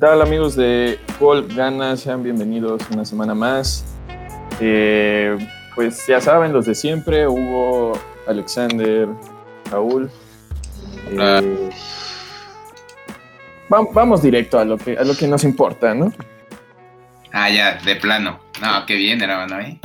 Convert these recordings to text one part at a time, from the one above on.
tal amigos de Gol Gana? Sean bienvenidos una semana más. Eh, pues ya saben, los de siempre, Hugo, Alexander, Raúl. Eh, vam- vamos directo a lo, que, a lo que nos importa, ¿no? Ah, ya, de plano. No, qué bien, hermano, ¿eh?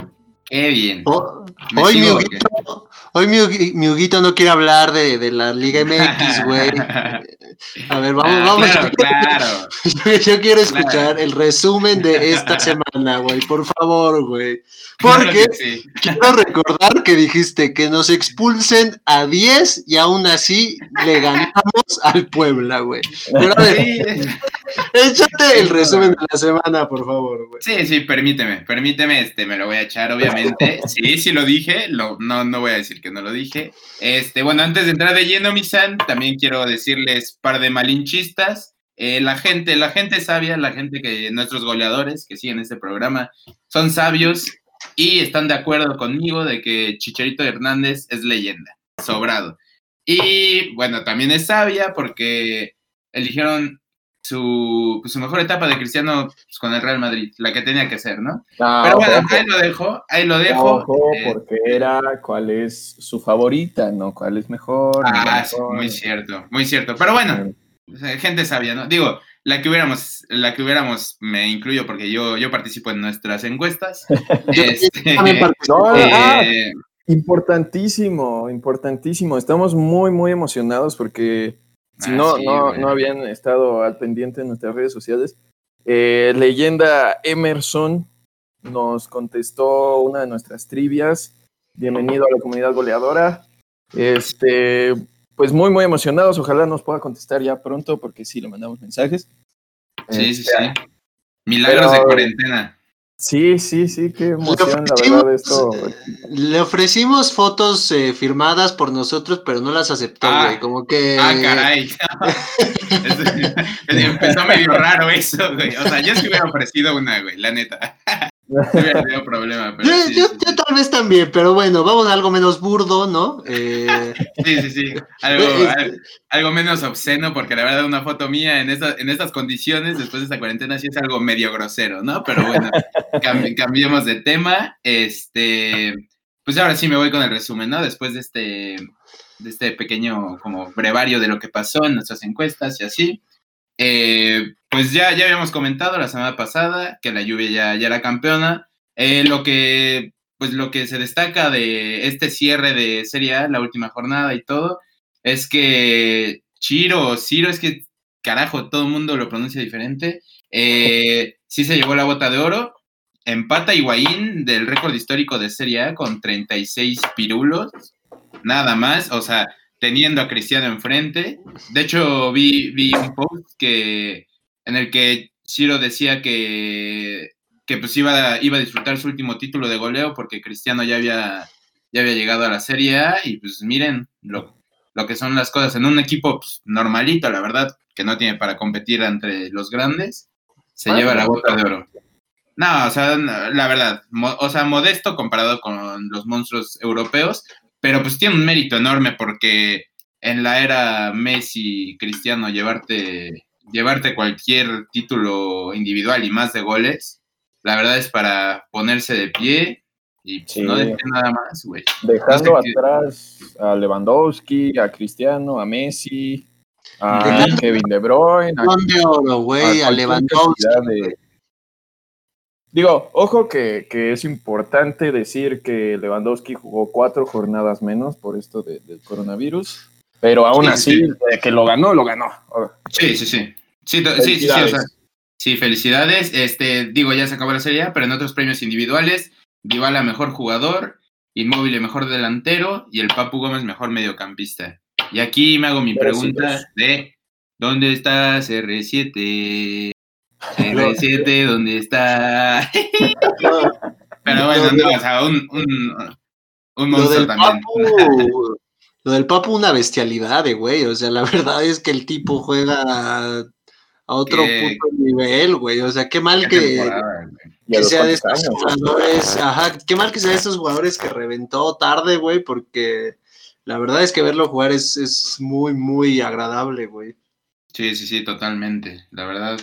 Qué bien. Oh, hoy mi sigo, Huguito, hoy mi, Hugui- mi Huguito no quiere hablar de, de la Liga MX, güey. A ver, vamos, Ah, vamos. Claro, claro. Yo, yo quiero escuchar Claro. el resumen de esta semana, güey. Por favor, güey. Porque sí. quiero recordar que dijiste que nos expulsen a 10 y aún así le ganamos al Puebla, güey. Pero a ver, Sí, échate el resumen de la semana, por favor, güey. sí, sí, permíteme, permíteme, este, me lo voy a echar, obviamente. Sí, sí lo dije, lo, no, no voy a decir que no lo dije. Este, bueno, antes de entrar de lleno, mi san, también quiero decirles par de malinchistas. Eh, la gente, la gente sabia, la gente que, nuestros goleadores que siguen este programa, son sabios y están de acuerdo conmigo de que Chicharito Hernández es leyenda, sobrado. Y bueno, también es sabia porque eligieron su, pues, su mejor etapa de Cristiano pues, con el Real Madrid, la que tenía que ser, ¿no? Ah, Pero bueno, ojo, ahí lo dejo, ahí lo dejo. ojo, eh, porque era cuál es su favorita, ¿no? ¿Cuál es mejor? no ah, sí, mejor. muy cierto, muy cierto. Pero bueno, gente sabia, ¿no? Digo, la que hubiéramos, la que hubiéramos, me incluyo porque yo, yo participo en nuestras encuestas. Este. No, ah, eh, Importantísimo, importantísimo. Estamos muy, muy emocionados porque si Ah, no, sí, no, no habían estado al pendiente en nuestras redes sociales, eh, leyenda Emerson nos contestó una de nuestras trivias. Bienvenido a la comunidad goleadora. Este, pues muy, muy emocionados. Ojalá nos pueda contestar ya pronto porque sí le mandamos mensajes. sí, sí, Este, sí. Milagros pero- de cuarentena. Sí, sí, sí, qué emoción, la verdad, esto. Le ofrecimos fotos eh, firmadas por nosotros, pero no las aceptó, Ah. güey. Como que. Ah, caray. Empezó medio raro eso, güey. O sea, yo sí hubiera ofrecido una, güey, la neta. Tenido problema, pero Yo, sí, yo- sí, yo sí. tal vez también, pero bueno, vamos a algo menos burdo, ¿no? Eh, Sí, sí, sí. Algo, menos obsceno, porque la verdad una foto mía en, esta- en estas condiciones, después de esta cuarentena, sí es algo medio grosero, ¿no? Pero bueno, cam- cambiemos de tema. Este, pues ahora sí me voy con el resumen, ¿no? Después de este, de este pequeño como brevario de lo que pasó en nuestras encuestas y así. Eh, pues ya, ya habíamos comentado la semana pasada que la lluvia ya, ya era campeona. Eh, lo que pues lo que se destaca de este cierre de Serie A, la última jornada y todo, es que Chiro Ciro, es que carajo, todo el mundo lo pronuncia diferente, eh, sí se llevó la bota de oro, empata Higuaín del récord histórico de Serie A con 36 pirulos, nada más, o sea, teniendo a Cristiano enfrente. De hecho, vi, vi un post que, en el que Ciro decía que que pues iba, a- iba a disfrutar su último título de goleo porque Cristiano ya había, ya había llegado a la Serie A y pues miren lo, lo que son las cosas en un equipo pues, normalito, la verdad, que no tiene para competir entre los grandes, se Ah, lleva la bota de oro. No, o sea, la verdad, o sea, modesto comparado con los monstruos europeos, pero pues tiene un mérito enorme porque en la era Messi, Cristiano, llevarte, llevarte cualquier título individual y más de goles, la verdad es para ponerse de pie y Sí. no decir nada más, güey. Dejando No sé qué- atrás a Lewandowski, a Cristiano, a Messi, a Dejando- Kevin De Bruyne, a, de oro, güey, a Lewandowski. de- Digo, ojo que, que es importante decir que Lewandowski jugó cuatro jornadas menos por esto de- del coronavirus, pero aún Sí, así, sí. que lo ganó, lo ganó. Sí, sí, sí. Sí, sí, sí, sí, o sea, sí, felicidades. Este, digo, ya se acabó la serie, pero en otros premios individuales, Dybala mejor jugador, Inmóvil mejor delantero y el Papu Gómez mejor mediocampista. Y aquí me hago mi pregunta Gracias. de ¿dónde está CR7? CR7, ¿dónde está? Pero bueno, no, o sea, un, un, un Lo monstruo del también. Papu, lo del Papu una bestialidad, de güey. O sea, la verdad es que el tipo juega a, a otro Qué- puto nivel, güey. O sea, qué mal Qué que, que sea de estos años. jugadores. Ajá, qué mal que sea de estos jugadores que reventó tarde, güey, porque la verdad es que verlo jugar es, es muy, muy agradable, güey. Sí, sí, sí, totalmente. La verdad,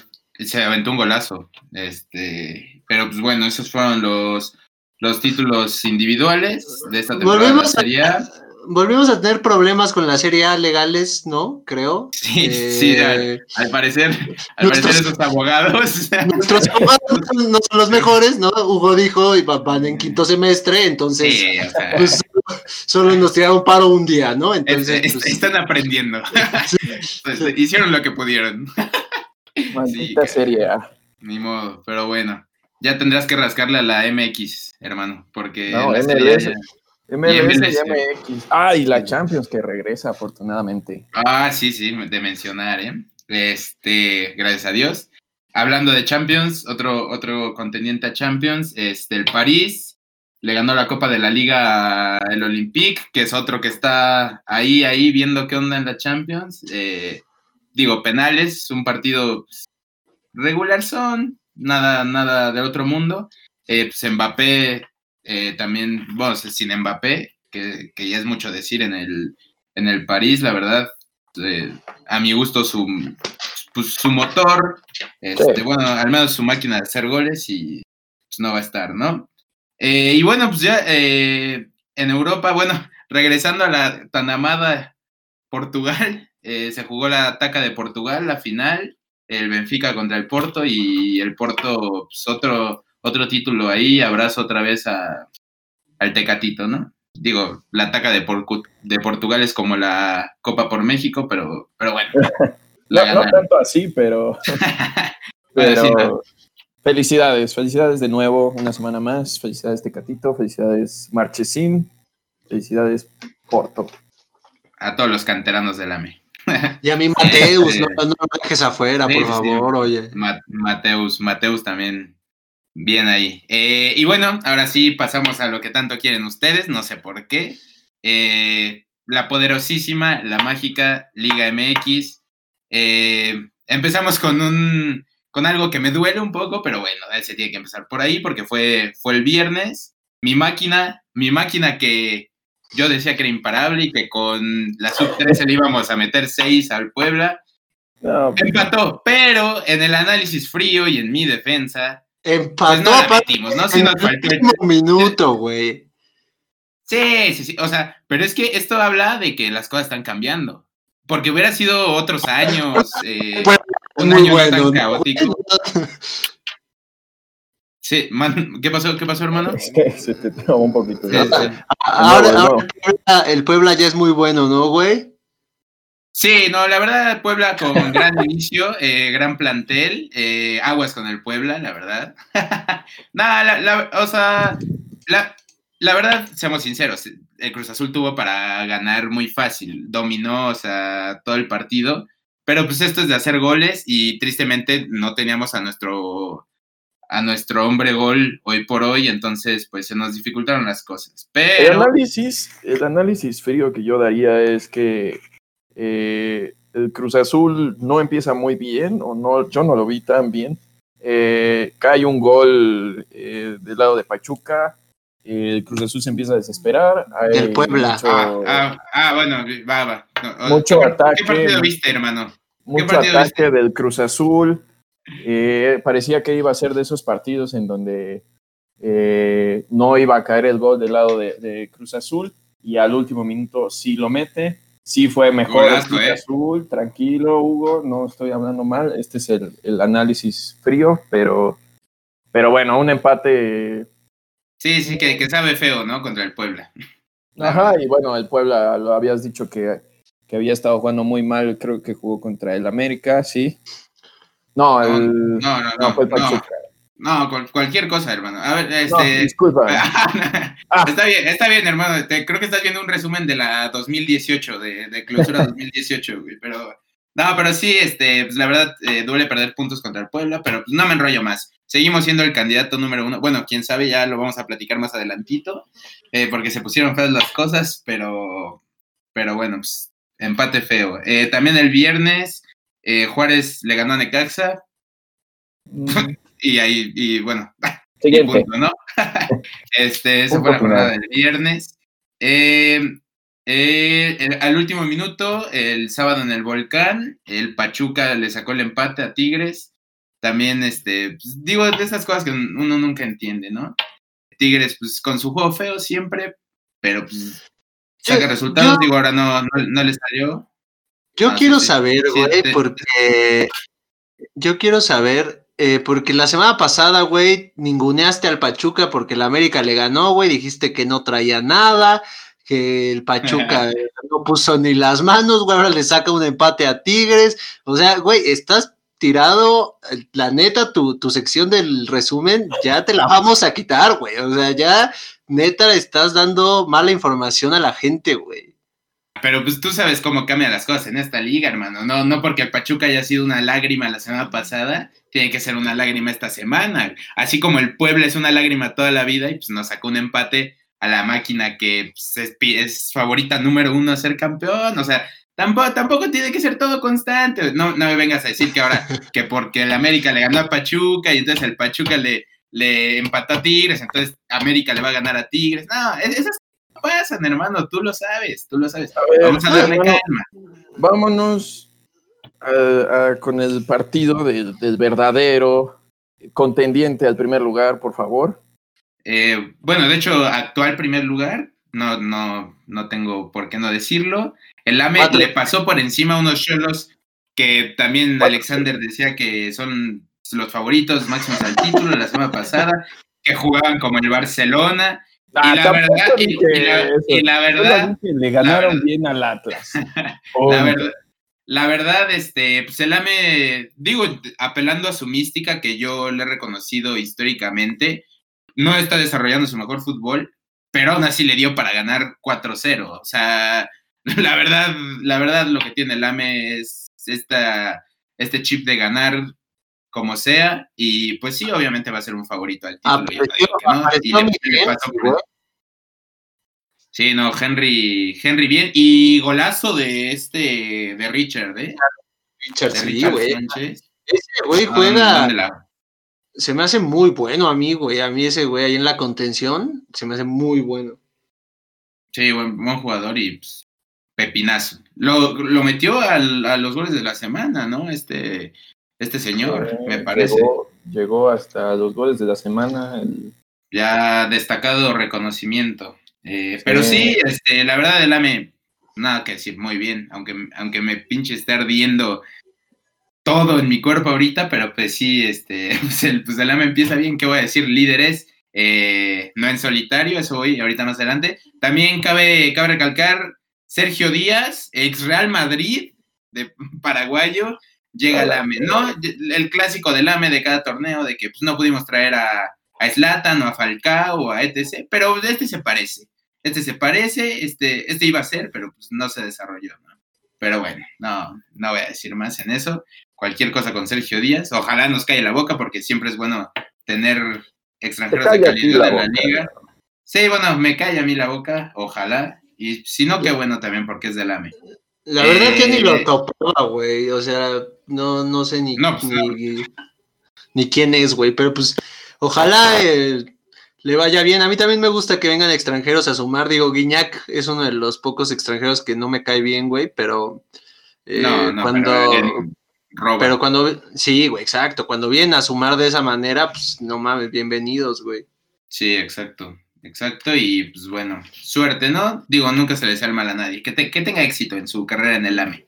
se aventó un golazo. Este, pero pues bueno, esos fueron los, los títulos individuales de esta temporada Volvemos Serie A. Volvimos a tener problemas con la Serie A legales, ¿no? Creo. Sí, Eh, sí, al, al parecer, al nuestros- parecer esos abogados. Nuestros abogados no son los mejores, ¿no? Hugo dijo y van en quinto semestre, entonces sí, o sea, pues, solo nos tiraron paro un día, ¿no? este, Entonces, est- pues, están aprendiendo. Pues, hicieron lo que pudieron. Maldita que- Serie A. Ni modo, pero bueno. Ya tendrás que rascarle a la MX, hermano, porque No, MLS MLS. y MX. Ah, y la Champions que regresa afortunadamente. Ah, sí, sí, de mencionar, ¿eh? Este, gracias a Dios. Hablando de Champions, otro, otro contendiente a Champions, este, el París, le ganó la Copa de la Liga al Olympique, que es otro que está ahí, ahí, viendo qué onda en la Champions. Eh, digo, penales, un partido regular son, nada, nada de otro mundo. Eh, pues Mbappé eh, también, bueno, sin Mbappé, que, que ya es mucho decir en el, en el París, la verdad, eh, a mi gusto su, pues, su motor, este, Sí. bueno, al menos su máquina de hacer goles y pues no va a estar, ¿no? Eh, y bueno, pues ya eh, en Europa, bueno, regresando a la tan amada Portugal, eh, se jugó la ataca de Portugal, la final, el Benfica contra el Porto y el Porto, pues otro, otro título ahí, abrazo otra vez a, al Tecatito, ¿no? Digo, la ataca de, de Portugal es como la Copa por México, pero, pero bueno. No, tanto así, pero, Bueno, pero sí, no. felicidades, felicidades de nuevo, una semana más. Felicidades Tecatito, felicidades Marchesín, felicidades Porto. a todos los canteranos del AME. Y a mí Mateus, no, no lo dejes afuera, Sí, por sí. favor, oye. Ma- Mateus, Mateus también bien ahí. Eh, y bueno, ahora sí pasamos a lo que tanto quieren ustedes, no sé por qué. Eh, la poderosísima, la mágica Liga MX. Eh, empezamos con un con algo que me duele un poco, pero bueno, se tiene que empezar por ahí porque fue, fue el viernes. Mi máquina, mi máquina que yo decía que era imparable y que con la sub 13 le íbamos a meter 6 al Puebla. No, Empató, pero en el análisis frío y en mi defensa, pues Empató no la metimos, ¿no? El- último minuto, güey. Sí, sí, sí. O sea, pero es que esto habla de que las cosas están cambiando. Porque hubiera sido otros años, eh, un muy año no bueno, tan ¿no? Sí, man, ¿qué pasó? ¿Qué pasó, hermano? es que se te trabó un poquito. Sí, sí. Ahora, No, no. ahora el, Puebla, el Puebla ya es muy bueno, ¿no, güey? Sí, no, la verdad, Puebla con gran inicio, eh, gran plantel, eh, aguas con el Puebla, la verdad. Nada, la, la- o sea, la, la verdad, seamos sinceros, el Cruz Azul tuvo para ganar muy fácil, dominó, o sea, todo el partido, pero pues esto es de hacer goles y tristemente no teníamos a nuestro a nuestro hombre gol hoy por hoy, entonces pues se nos dificultaron las cosas. El Pero análisis, el análisis frío que yo daría es que eh, el Cruz Azul no empieza muy bien, o no, yo no lo vi tan bien. Eh, cae un gol eh, del lado de Pachuca, el Cruz Azul se empieza a desesperar. Del Puebla. Mucho, Ah, ah, ah, bueno, va, va. No, Mucho ¿qué, ataque. ¿Qué partido viste, hermano? mucho ataque del Cruz Azul. Eh, parecía que iba a ser de esos partidos en donde eh, no iba a caer el gol del lado de, de Cruz Azul y al último minuto sí lo mete. Sí fue mejor Golazo, Cruz eh. Azul, tranquilo Hugo, no estoy hablando mal, este es el, el análisis frío, pero, pero bueno, un empate, Sí, sí, que, que sabe feo, ¿no? Contra el Puebla. ajá, y bueno, el Puebla lo habías dicho que, que había estado jugando muy mal, creo que jugó contra el América, sí. No, No, el, No, no, no, no. fue No, Pachuca. no, cual- cualquier cosa, hermano. A ver, No, este. disculpa. Ah. está bien, está bien, hermano. Te- creo que estás viendo un resumen de la 2018, de, de clausura 2018, güey. Pero. No, pero sí, este, pues la verdad, eh, duele perder puntos contra el Puebla, pero pues no me enrollo más. Seguimos siendo el candidato número uno. Bueno, quién sabe, ya lo vamos a platicar más adelantito, eh, porque se pusieron feas las cosas, pero, pero bueno, pues empate feo. Eh, también el viernes, eh, Juárez le ganó a Necaxa, Mm, y ahí, y bueno, y punto, ¿no? este, esa fue la jornada del viernes. Eh, eh, el- al último minuto, el sábado en el volcán, el Pachuca le sacó el empate a Tigres. también, este, pues, digo, de esas cosas que uno nunca entiende, ¿no? Tigres, pues con su juego feo siempre, pero pues saca resultados, digo, ahora no, no, le salió. Yo ah, quiero saber, güey, porque yo quiero saber, eh, porque la semana pasada, güey, ninguneaste al Pachuca porque la América le ganó, güey, dijiste que no traía nada, que el Pachuca no puso ni las manos, güey, ahora le saca un empate a Tigres, o sea, güey, estás tirado, la neta, tu, tu sección del resumen, ya te la vamos a quitar, güey, o sea, ya neta estás dando mala información a la gente, güey. Pero pues tú sabes cómo cambian las cosas en esta liga, hermano. No, no porque el Pachuca haya sido una lágrima la semana pasada, tiene que ser una lágrima esta semana. Así como el Puebla es una lágrima toda la vida y pues nos sacó un empate a la máquina que pues, es, favorita número uno a ser campeón. O sea, tampoco, tampoco tiene que ser todo constante. No, no me vengas a decir que ahora que porque el América le ganó a Pachuca y entonces el Pachuca le, le empató a Tigres, entonces América le va a ganar a Tigres. No, esas pasan, hermano, tú lo sabes, tú lo sabes. Vamos a darle calma. Vámonos con el partido del, verdadero contendiente al primer lugar, por favor. Eh, bueno, de hecho, actual primer lugar, no, no, no tengo por qué no decirlo. El AME le pasó por encima a unos cholos que también Alexander decía que son los favoritos máximos al título la semana pasada, que jugaban como el Barcelona. Y, la verdad, y, la, verdad, le ganaron bien al Atlas. la verdad, la verdad, este, pues el AME, digo, apelando a su mística que yo le he reconocido históricamente, no está desarrollando su mejor fútbol, pero aún así le dio para ganar 4-0. O sea, la verdad, la verdad, lo que tiene el AME es esta, este chip de ganar como sea, y pues sí, obviamente va a ser un favorito al título. Sí, no, Henry, Henry bien, y golazo de este, de Richard, ¿eh? Richard, sí, güey. Ese güey juega, se me hace muy bueno a mí, güey, a mí ese güey ahí en la contención, se me hace muy bueno. Sí, buen, buen jugador y pues, pepinazo. Lo, lo metió al, a los goles de la semana, ¿no? Este, este señor, me parece. Llegó, hasta los goles de la semana. Ya destacado reconocimiento. Eh, pero sí, este, la verdad, el AME, nada que decir, muy bien, aunque, aunque me pinche esté ardiendo todo en mi cuerpo ahorita, pero pues sí, este, pues el, pues AME empieza bien, ¿qué voy a decir? Líderes, eh, no en solitario, eso voy ahorita más adelante. También cabe, cabe recalcar Sergio Díaz, ex Real Madrid, de paraguayo, llega el AME, ¿no? El clásico del AME de cada torneo, de que pues, no pudimos traer a, a Slatan o a Falcao o a ETC, pero este se parece. Este se parece, este, este iba a ser, pero pues no se desarrolló, ¿no? Pero bueno, no, no voy a decir más en eso. Cualquier cosa con Sergio Díaz, ojalá nos calle la boca porque siempre es bueno tener extranjeros de calidad en la liga. Sí, bueno, me cae a mí la boca, ojalá. Y si no, qué bueno también porque es del AME. La verdad que ni lo eh, topaba, güey. O sea, no, no sé ni, pues, ni, quién es, güey. Pero pues, ojalá eh, le vaya bien. A mí también me gusta que vengan extranjeros a sumar. Digo, Guiñac es uno de los pocos extranjeros que no me cae bien, güey. Pero eh, cuando. Pero, cuando. Sí, güey, exacto. Cuando vienen a sumar de esa manera, pues no mames, bienvenidos, güey. Sí, exacto. Exacto, y pues bueno, suerte, ¿no? Digo, nunca se le sale mal a nadie. Que, que tenga éxito en su carrera en el AME.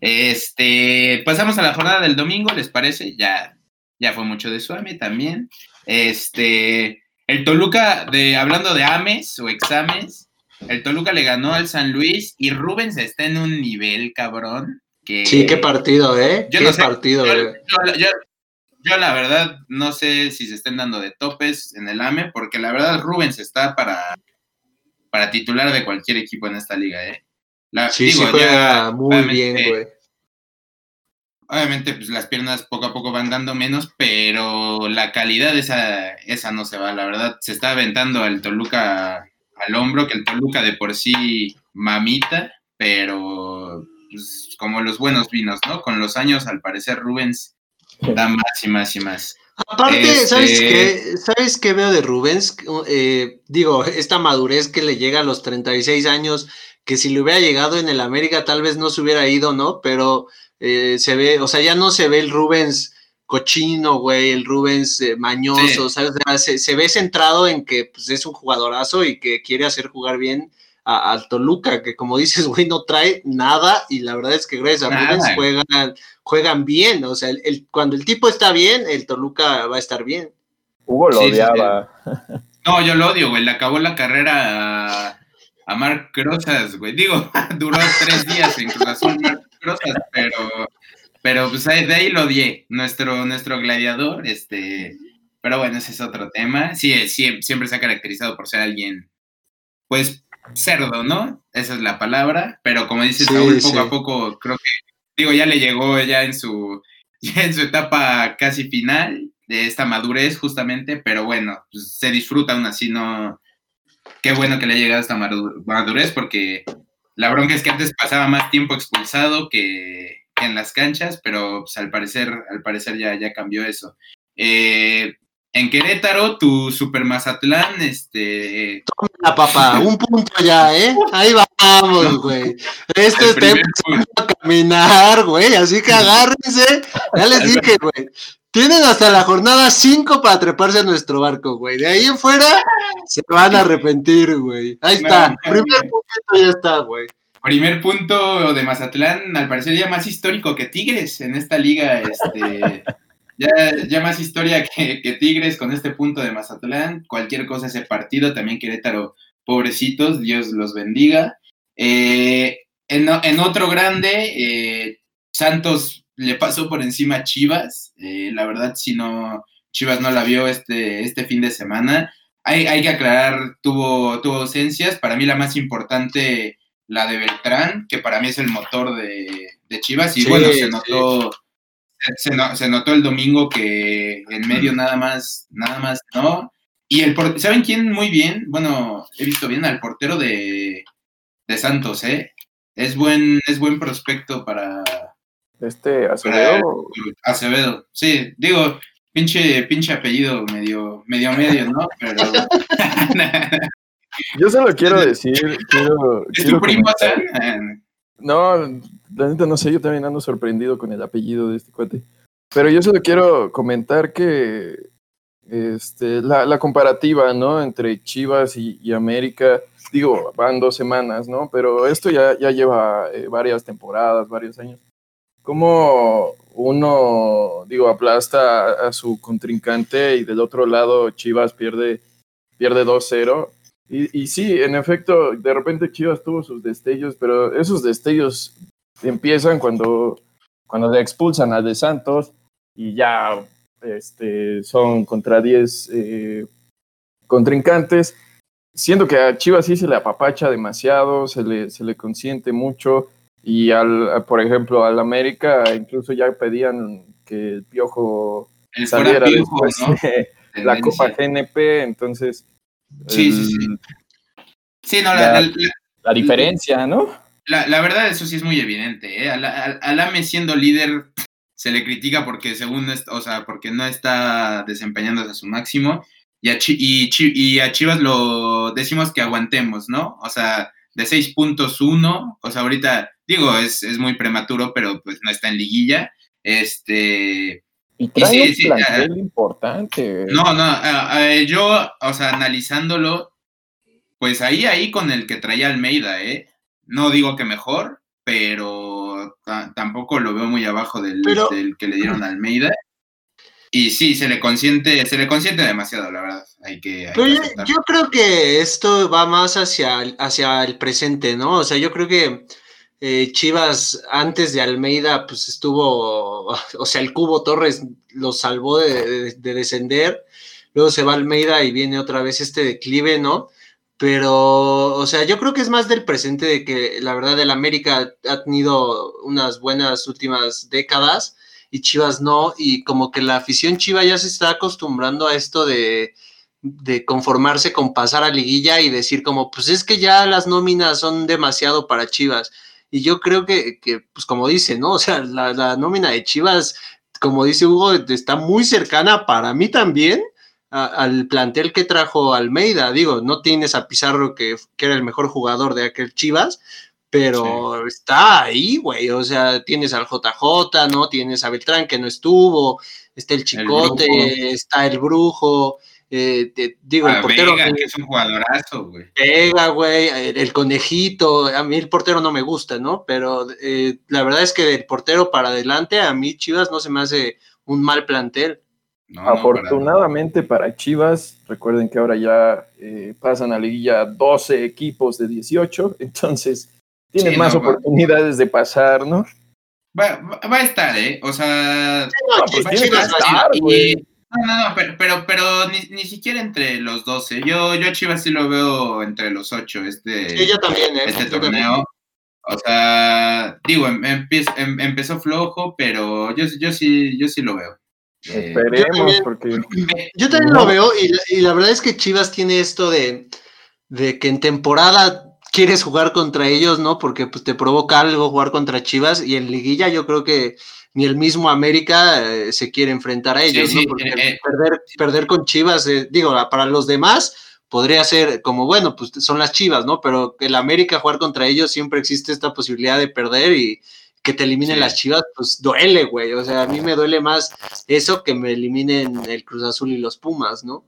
Este, pasamos a la jornada del domingo, ¿les parece? Ya, ya fue mucho de su AME también. Este, el Toluca, de, hablando de AMES o exámenes, el Toluca le ganó al San Luis y Rubens está en un nivel, cabrón. Que, sí, qué partido, ¿eh? qué partido, yo la verdad no sé si se estén dando de topes en el AME, porque la verdad Rubens está para, para titular de cualquier equipo en esta liga, ¿eh? sí, sí juega muy bien, güey. Obviamente, pues las piernas poco a poco van dando menos, pero la calidad esa, esa no se va, la verdad. Se está aventando al Toluca al hombro, que el Toluca de por sí mamita, pero pues, como los buenos vinos, ¿no? Con los años, al parecer, Rubens Da más y más y más. Aparte, ¿sabes este qué? ¿Sabes qué veo de Rubens? Eh, digo, esta madurez que le llega a los 36 años, que si le hubiera llegado en el América tal vez no se hubiera ido, ¿no? Pero eh, se ve, o sea, ya no se ve el Rubens cochino, güey, el Rubens eh, mañoso, ¿sabes? Se, ve centrado en que pues, es un jugadorazo y que quiere hacer jugar bien al Toluca, que como dices, güey, no trae nada y la verdad es que gracias a Rubens juegan, juegan bien, o sea, el, cuando el tipo está bien, el Toluca va a estar bien. Hugo lo odiaba. No, yo lo odio, güey, le acabó la carrera a, a Marc Rosas, güey. Digo, duró tres días en Cruz Azul Marc pero pero pues de ahí lo odié, nuestro, nuestro gladiador, este, pero bueno, ese es otro tema. Sí, sí, siempre se ha caracterizado por ser alguien, pues, cerdo, ¿no? Esa es la palabra, pero como dices, poco a poco, creo que, digo, ya le llegó ya en su, en su etapa casi final de esta madurez, justamente, pero bueno, pues, se disfruta aún así, ¿no? Qué bueno que le ha llegado esta madurez, porque la bronca es que antes pasaba más tiempo expulsado que en las canchas, pero pues, al parecer, al parecer ya, ya cambió eso. Eh, en Querétaro, tu Super Mazatlán, este. Toma, papá, un punto ya, ¿eh? Ahí vamos, güey. Este está empezando a caminar, güey, así que agárrense. Ya les dije, güey. Tienen hasta la jornada 5 para treparse a nuestro barco, güey. De ahí en fuera se van a arrepentir, güey. Ahí está. Primer punto ya está, güey. Primer punto de Mazatlán, al parecer ya más histórico que Tigres en esta liga, este, ya, más historia que, Tigres con este punto de Mazatlán, cualquier cosa ese partido, también Querétaro, pobrecitos, Dios los bendiga. Eh, en, otro grande, eh, Santos le pasó por encima a Chivas, eh, la verdad si no, Chivas no la vio este, este fin de semana. Hay, hay que aclarar, tuvo, tuvo ausencias, para mí la más importante la de Beltrán, que para mí es el motor de, Chivas, y bueno, se notó, se, notó el domingo que en medio nada más, nada más no. Y el ¿saben quién muy bien? Bueno, he visto bien al portero de, Santos, ¿eh? Es buen, es buen prospecto para. Este Acevedo. Acevedo, sí, digo, pinche, pinche apellido medio, medio medio, ¿no? Pero. Yo solo quiero decir, quiero, ¿Es tu primo, No, la neta no sé, yo también ando sorprendido con el apellido de este cuate. Pero yo solo quiero comentar que este, la, comparativa, ¿no? Entre Chivas y, América, digo, van dos semanas, ¿no? Pero esto ya, ya lleva eh, varias temporadas, varios años. Como uno, digo, aplasta a, su contrincante y del otro lado Chivas pierde, pierde 2-0 y, sí, en efecto, de repente Chivas tuvo sus destellos, pero esos destellos empiezan cuando, cuando le expulsan a De Santos y ya este, son contra 10 eh, contrincantes. Siento que a Chivas sí se le apapacha demasiado, se le, se le consiente mucho y al, por ejemplo, al América incluso ya pedían que el Piojo saliera después la Copa GNP, entonces Sí, sí, sí. Sí, no, la, diferencia, ¿no? La, verdad, eso sí es muy evidente. ¿eh? AME siendo líder se le critica porque según, o sea, porque no está desempeñándose a su máximo. Y a, y, a Chivas lo decimos que aguantemos, ¿no? O sea, de seis puntos uno, o sea, ahorita, digo, es, es muy prematuro, pero pues no está en liguilla. Este, y trae un plantel importante. No, no, yo, o sea, analizándolo, pues ahí, ahí con el que traía Almeida, ¿eh? No digo que mejor, pero tampoco lo veo muy abajo del, que le dieron a Almeida. Y sí, se le consiente, se le consiente demasiado, la verdad. Hay que. yo, creo que esto va más hacia, hacia el presente, ¿no? O sea, yo creo que eh, Chivas antes de Almeida, pues estuvo, o sea, el Cubo Torres lo salvó de, descender, luego se va Almeida y viene otra vez este declive, ¿no? Pero, o sea, yo creo que es más del presente de que la verdad el América ha tenido unas buenas últimas décadas y Chivas no, y como que la afición Chiva ya se está acostumbrando a esto de, de conformarse con pasar a liguilla y decir como, pues es que ya las nóminas son demasiado para Chivas. Y yo creo que, pues como dice, ¿no? O sea, la, nómina de Chivas, como dice Hugo, está muy cercana para mí también al plantel que trajo Almeida. Digo, no tienes a Pizarro, que, que, era el mejor jugador de aquel Chivas, pero está ahí, güey. O sea, tienes al JJ, ¿no? Tienes a Beltrán que no estuvo, está el Chicote, está el Brujo. Eh, digo, el portero. que es un jugadorazo, güey. Pega, güey. El, conejito. A mí el portero no me gusta, ¿no? Pero eh, la verdad es que del portero para adelante, a mí Chivas no se me hace un mal plantel. Afortunadamente para, Chivas, recuerden que ahora ya eh, pasan a liguilla 12 equipos de 18, entonces tienen más oportunidades de pasar, ¿no? Va, a estar, ¿eh? O sea, no, pues Chivas va a estar, güey. No, no, no, pero, pero, ni, siquiera entre los 12. Yo, yo a Chivas sí lo veo entre los 8 este, también, ¿eh? este torneo. O sea, digo, em, em, empezó flojo, pero yo, yo, sí, yo sí lo veo. Esperemos, porque. Yo también lo veo, y la, verdad es que Chivas tiene esto de, de que en temporada quieres jugar contra ellos, ¿no? Porque pues, te provoca algo jugar contra Chivas y en liguilla yo creo que ni el mismo América eh, se quiere enfrentar a ellos, ¿no? Porque eh, eh. perder, perder con Chivas, digo, para los demás podría ser como, bueno, pues son las Chivas, ¿no? Pero el América jugar contra ellos siempre existe esta posibilidad de perder y que te eliminen las Chivas, pues duele, güey. O sea, a mí me duele más eso que me eliminen el Cruz Azul y los Pumas, ¿no?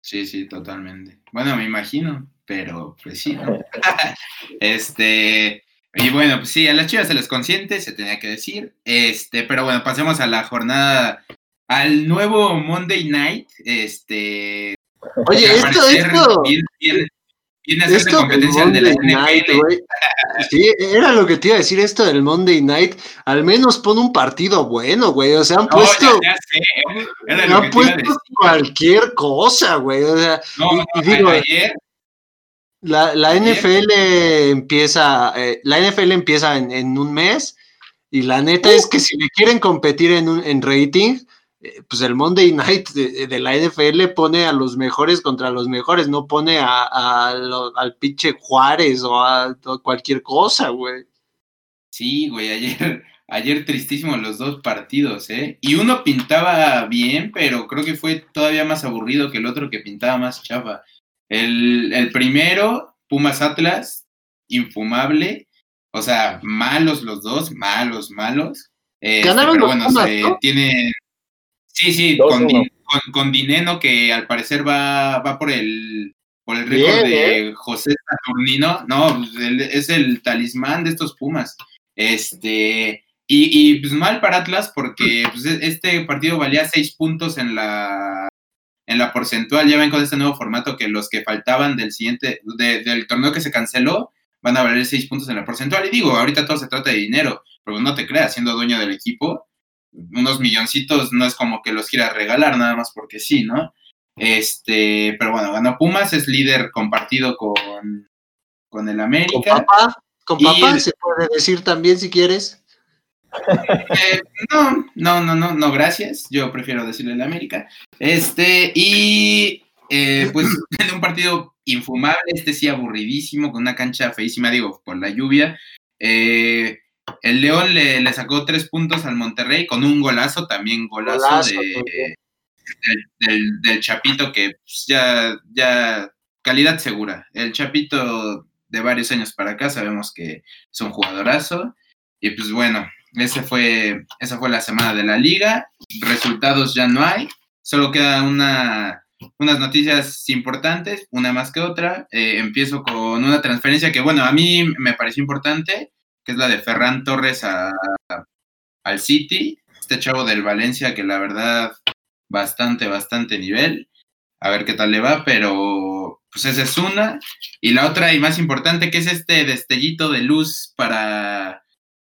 Sí, sí, totalmente. Bueno, me imagino pero pues sí, este, y bueno, pues sí, a las chivas se les consiente, se tenía que decir, este, pero bueno, pasemos a la jornada, al nuevo Monday Night, este. Oye, esto, esto. Viene, a ser competencia de la Night, Sí, era lo que te iba a decir esto del Monday Night. Al menos pon un partido bueno, güey. O sea, han puesto. Ya, sé. han puesto cualquier cosa, güey. O sea, no, y, digo, ayer, la, la NFL empieza, eh, la NFL empieza en, un mes y la neta es que si le quieren competir en, un, en rating, eh, pues el Monday Night de, la NFL pone a los mejores contra los mejores, no pone a, al pinche Juárez o a, cualquier cosa, güey. Sí, güey, ayer, ayer tristísimo los dos partidos, ¿eh? Y uno pintaba bien, pero creo que fue todavía más aburrido que el otro que pintaba más chava. El, primero, Pumas Atlas, infumable. O sea, malos los dos, malos, malos. Este, Ganaron pero bueno, tiene. Sí, sí, con, con, Dineno, que al parecer va, va por el por el récord de ¿eh? José Saturnino. No, es el talismán de estos Pumas. Este. Y, y pues mal para Atlas porque pues, este partido valía seis puntos en la en la porcentual, ya ven con este nuevo formato que los que faltaban del siguiente, del torneo que se canceló, van a valer seis puntos en la porcentual. Y digo, ahorita todo se trata de dinero, pero no te creas, siendo dueño del equipo, unos milloncitos no es como que los quiera regalar nada más porque sí, ¿no? Este, pero bueno, ganó Pumas, es líder compartido con, con el América. Con papá, con papá se puede decir también si quieres. Eh, no, no, no, no, no, gracias. Yo prefiero decirle la América. Este, y eh, pues en un partido infumable, este sí aburridísimo, con una cancha feísima, digo, por la lluvia. Eh, el León le, sacó tres puntos al Monterrey con un golazo, también golazo, de, del, Chapito, que pues, ya, ya, calidad segura. El Chapito de varios años para acá sabemos que es un jugadorazo. Y pues bueno, ese fue, esa fue la semana de la liga. Resultados ya no hay. Solo queda una, unas noticias importantes, una más que otra. Eh, empiezo con una transferencia que, bueno, a mí me pareció importante, que es la de Ferran Torres a, al City. Este chavo del Valencia que la verdad bastante, bastante nivel. A ver qué tal le va, pero pues esa es una. Y la otra y más importante, que es este destellito de luz para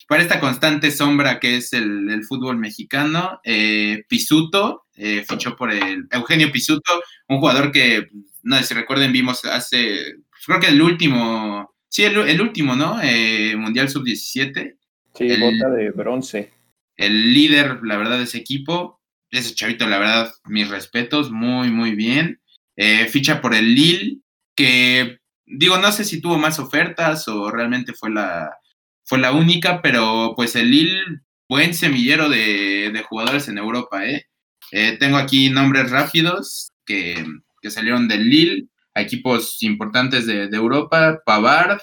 para esta constante sombra que es el, fútbol mexicano, eh, Pisuto eh, fichó por el Eugenio Pisuto, un jugador que, no sé si recuerden, vimos hace, creo que el último, sí, el, último, ¿no? Eh, Mundial Sub-17. Sí, bota de bronce. El líder, la verdad, de ese equipo. Ese chavito, la verdad, mis respetos, muy, muy bien. Eh, ficha por el Lille, que digo, no sé si tuvo más ofertas o realmente fue la, fue la única, pero pues el Lille, buen semillero de, jugadores en Europa, ¿eh? ¿eh? Tengo aquí nombres rápidos que, salieron del Lille, a equipos importantes de, Europa, Pavard,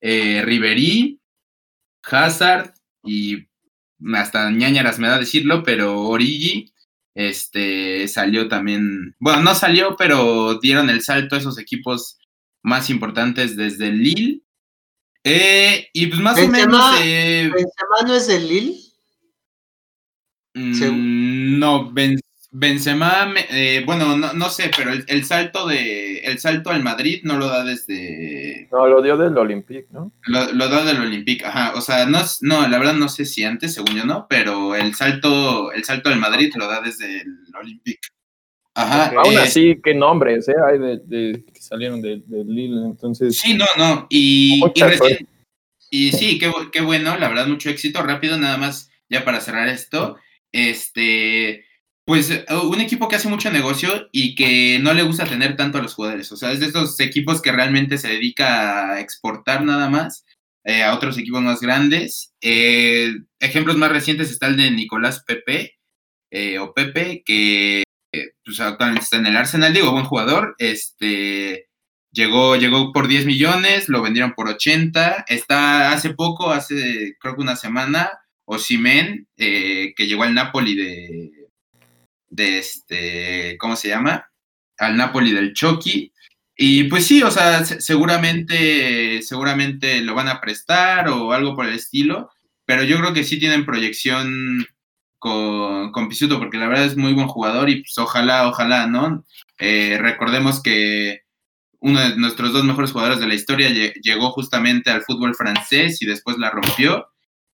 eh, Riverí, Hazard y hasta ñañaras me da decirlo, pero Origi este, salió también, bueno, no salió, pero dieron el salto a esos equipos más importantes desde Lille. Eh, y pues más o menos... Eh, no es del Lille? Mm, no, ben, Benzema, eh, bueno, no, sé, pero el, salto de el salto al Madrid no lo da desde. No, lo dio del Olympique, ¿no? Lo, da del Olympique, ajá. O sea, no, no, la verdad no sé si antes, según yo no, pero el salto, el salto al Madrid lo da desde el Olympique. Ajá. Aún eh, así, qué nombres, ¿eh? Hay de, que salieron del de Lille, entonces. Sí, no, no. Y, y, sí, qué, qué bueno, la verdad, mucho éxito. Rápido, nada más, ya para cerrar esto. Este pues eh, un equipo que hace mucho negocio y que no le gusta tener tanto a los jugadores. O sea, es de estos equipos que realmente se dedica a exportar nada más eh, a otros equipos más grandes. Eh, ejemplos más recientes está el de Nicolás Pepe o Pepe, que pues, actualmente está en el Arsenal, digo, buen jugador. Este llegó, llegó por 10 millones, lo vendieron por 80. Está hace poco, hace creo que una semana, Osimen, que llegó al Napoli de de este, ¿cómo se llama? Al Napoli del Chucky. Y pues sí, o sea, seguramente, seguramente lo van a prestar o algo por el estilo, pero yo creo que sí tienen proyección con, con Pisuto, porque la verdad es muy buen jugador y pues ojalá, ojalá, ¿no? Eh, recordemos que uno de nuestros dos mejores jugadores de la historia llegó justamente al fútbol francés y después la rompió,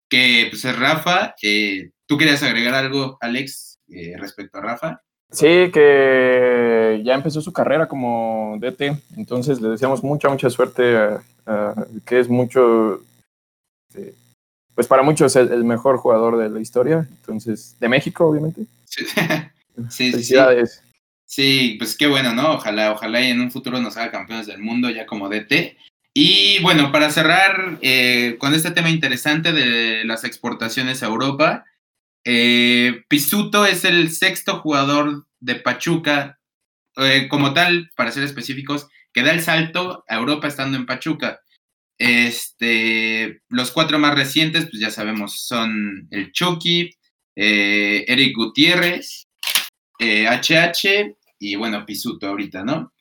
que pues es Rafa. Eh, ¿Tú querías agregar algo, Alex? Eh, respecto a Rafa. Sí, que ya empezó su carrera como DT, entonces le deseamos mucha, mucha suerte, que es mucho, este, pues para muchos el, el, mejor jugador de la historia, entonces, de México, obviamente. Sí, sí, Felicidades. Sí. pues qué bueno, ¿no? Ojalá, ojalá y en un futuro nos haga campeones del mundo ya como DT. Y bueno, para cerrar eh, con este tema interesante de las exportaciones a Europa, eh, Pisuto es el sexto jugador de Pachuca, eh, como tal, para ser específicos, que da el salto a Europa estando en Pachuca. Este, los cuatro más recientes, pues ya sabemos, son el Chucky, eh, Eric Gutiérrez, HH y bueno, Pisuto ahorita, ¿no?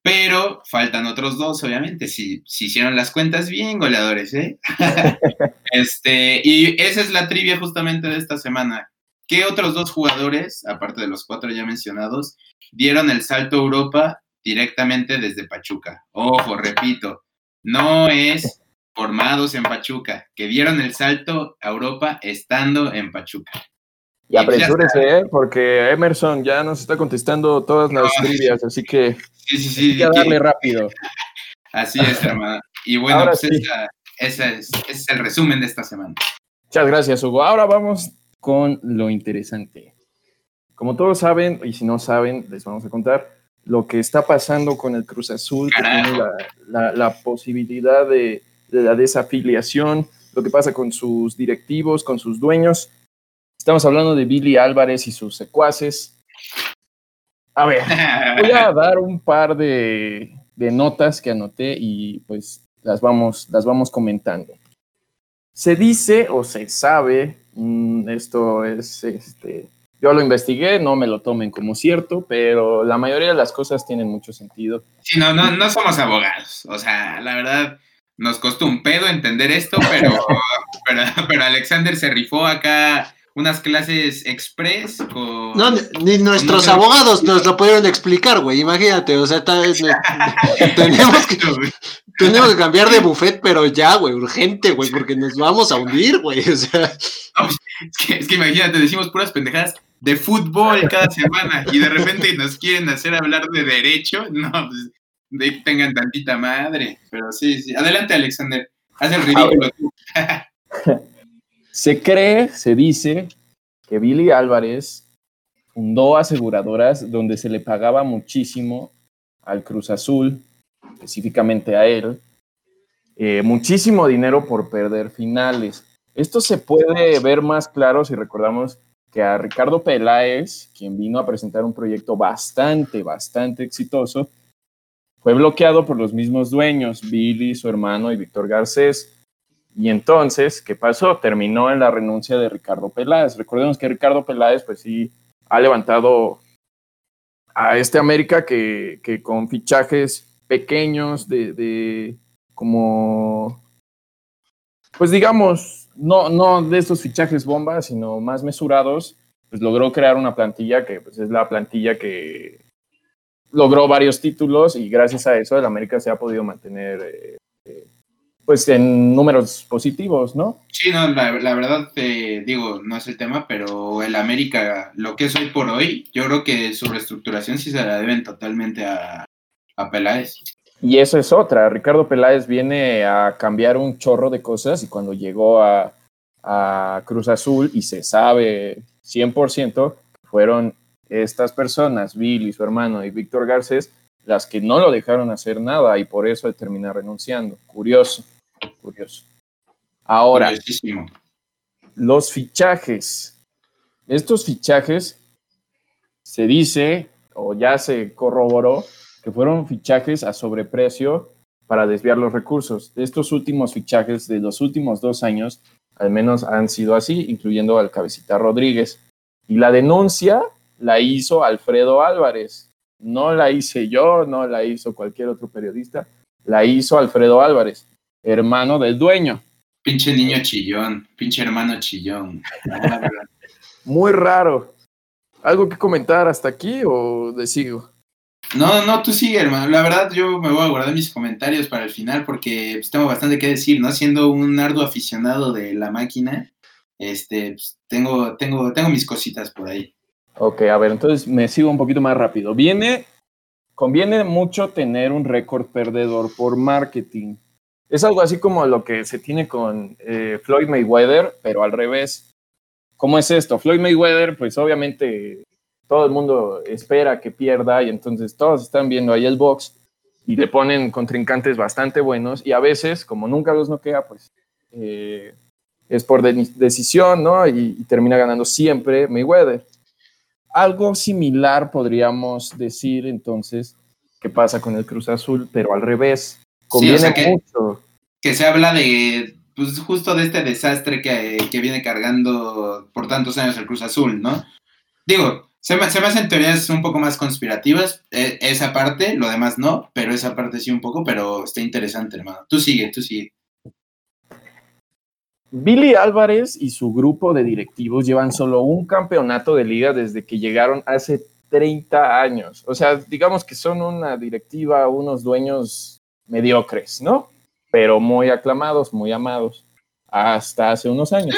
Pero faltan otros dos, obviamente. Si, si hicieron las cuentas bien, goleadores, ¿eh? este, y esa es la trivia justamente de esta semana. ¿Qué otros dos jugadores, aparte de los cuatro ya mencionados, dieron el salto a Europa directamente desde Pachuca? Ojo, repito, no es formados en Pachuca, que dieron el salto a Europa estando en Pachuca. Y apresúrese, ¿eh? porque Emerson ya nos está contestando todas las trivias, así que sí, sí, sí, hay que darle rápido. Así es, hermano. Y bueno, pues ese es el resumen de esta semana. Muchas gracias, Hugo. Ahora vamos con lo interesante. Como todos saben, y si no saben, les vamos a contar lo que está pasando con el Cruz Azul, que tiene la, la, posibilidad de, de la desafiliación, lo que pasa con sus directivos, con sus dueños. Estamos hablando de Billy Álvarez y sus secuaces. A ver, voy a dar un par de, notas que anoté y pues las vamos, las vamos comentando. Se dice o se sabe, mm, esto es, este, yo lo investigué, no me lo tomen como cierto, pero la mayoría de las cosas tienen mucho sentido. Sí, no, no, no somos abogados, o sea, la verdad, nos costó un pedo entender esto, pero, pero, pero Alexander se rifó acá unas clases express con... No, ni nuestros abogados nos lo pudieron explicar, güey, imagínate, o sea, tenemos, que, tenemos que cambiar de buffet, pero ya, güey, urgente, güey, porque nos vamos a hundir, güey, o sea... es, que, imagínate, decimos puras pendejadas de fútbol cada semana y de repente nos quieren hacer hablar de derecho, no, pues de, tengan tantita madre, pero sí, sí. Adelante, Alexander, haz el ridículo tú. Se cree, se dice, que Billy Álvarez fundó aseguradoras donde se le pagaba muchísimo al Cruz Azul, específicamente a él, eh, muchísimo dinero por perder finales. Esto se puede ver más claro si recordamos que a Ricardo Peláez, quien vino a presentar un proyecto bastante, bastante exitoso, fue bloqueado por los mismos dueños, Billy, su hermano y Víctor Garcés. Y entonces, ¿qué pasó? Terminó en la renuncia de Ricardo Peláez. Recordemos que Ricardo Peláez, pues sí, ha levantado a este América que, que con fichajes pequeños de, de, como, pues digamos, no, no de estos fichajes bombas, sino más mesurados, pues logró crear una plantilla que pues es la plantilla que logró varios títulos y gracias a eso el América se ha podido mantener eh, eh, pues en números positivos, ¿no? Sí, no, la, verdad, te digo, no es el tema, pero el América, lo que es hoy por hoy, yo creo que su reestructuración sí se la deben totalmente a, a Peláez. Y eso es otra, Ricardo Peláez viene a cambiar un chorro de cosas y cuando llegó a, a Cruz Azul y se sabe 100%, fueron estas personas, Bill y su hermano y Víctor Garcés, las que no lo dejaron hacer nada y por eso termina renunciando. Curioso curioso. Ahora, los fichajes. Estos fichajes se dice, o ya se corroboró, que fueron fichajes a sobreprecio para desviar los recursos. Estos últimos fichajes de los últimos dos años, al menos han sido así, incluyendo al Cabecita Rodríguez. Y la denuncia la hizo Alfredo Álvarez. No la hice yo, no la hizo cualquier otro periodista, la hizo Alfredo Álvarez hermano del dueño. Pinche niño chillón, pinche hermano chillón. Muy raro. ¿Algo que comentar hasta aquí o de sigo? No, no, tú sigue, hermano. La verdad, yo me voy a guardar mis comentarios para el final porque pues, tengo bastante que decir, ¿no? Siendo un arduo aficionado de la máquina, este, pues, tengo, tengo, tengo mis cositas por ahí. Ok, a ver, entonces me sigo un poquito más rápido. Viene, conviene mucho tener un récord perdedor por marketing. Es algo así como lo que se tiene con eh, Floyd Mayweather, pero al revés. ¿Cómo es esto? Floyd Mayweather, pues obviamente todo el mundo espera que pierda y entonces todos están viendo ahí el box y le ponen contrincantes bastante buenos y a veces, como nunca los noquea, pues eh, es por decisión, ¿no? Y, y, termina ganando siempre Mayweather. Algo similar podríamos decir entonces que pasa con el Cruz Azul, pero al revés. Conviene que, mucho. Que se habla de, pues justo de este desastre que, viene cargando por tantos años el Cruz Azul, ¿no? Digo, se me, se me hacen teorías un poco más conspirativas, e, esa parte, lo demás no, pero esa parte sí un poco, pero está interesante, hermano. Tú sigue, tú sigue. Billy Álvarez y su grupo de directivos llevan solo un campeonato de liga desde que llegaron hace 30 años. O sea, digamos que son una directiva, unos dueños mediocres, ¿no? Pero muy aclamados, muy amados, hasta hace unos años.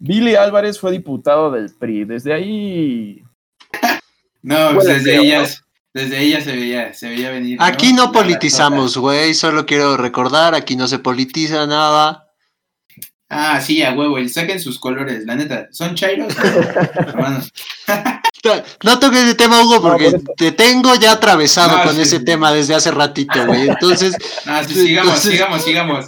Billy Álvarez fue diputado del PRI, desde ahí... no, pues desde ellas... Desde ella se veía, se veía venir. Aquí no politizamos, güey. Solo quiero recordar, aquí no se politiza nada. Ah, sí, a huevo, y saquen sus colores, la neta. ¿Son chairos? no toques ese tema, Hugo, porque te tengo ya atravesado con ese tema desde hace ratito, güey. Entonces. Ah, sí, sigamos, sigamos, sigamos.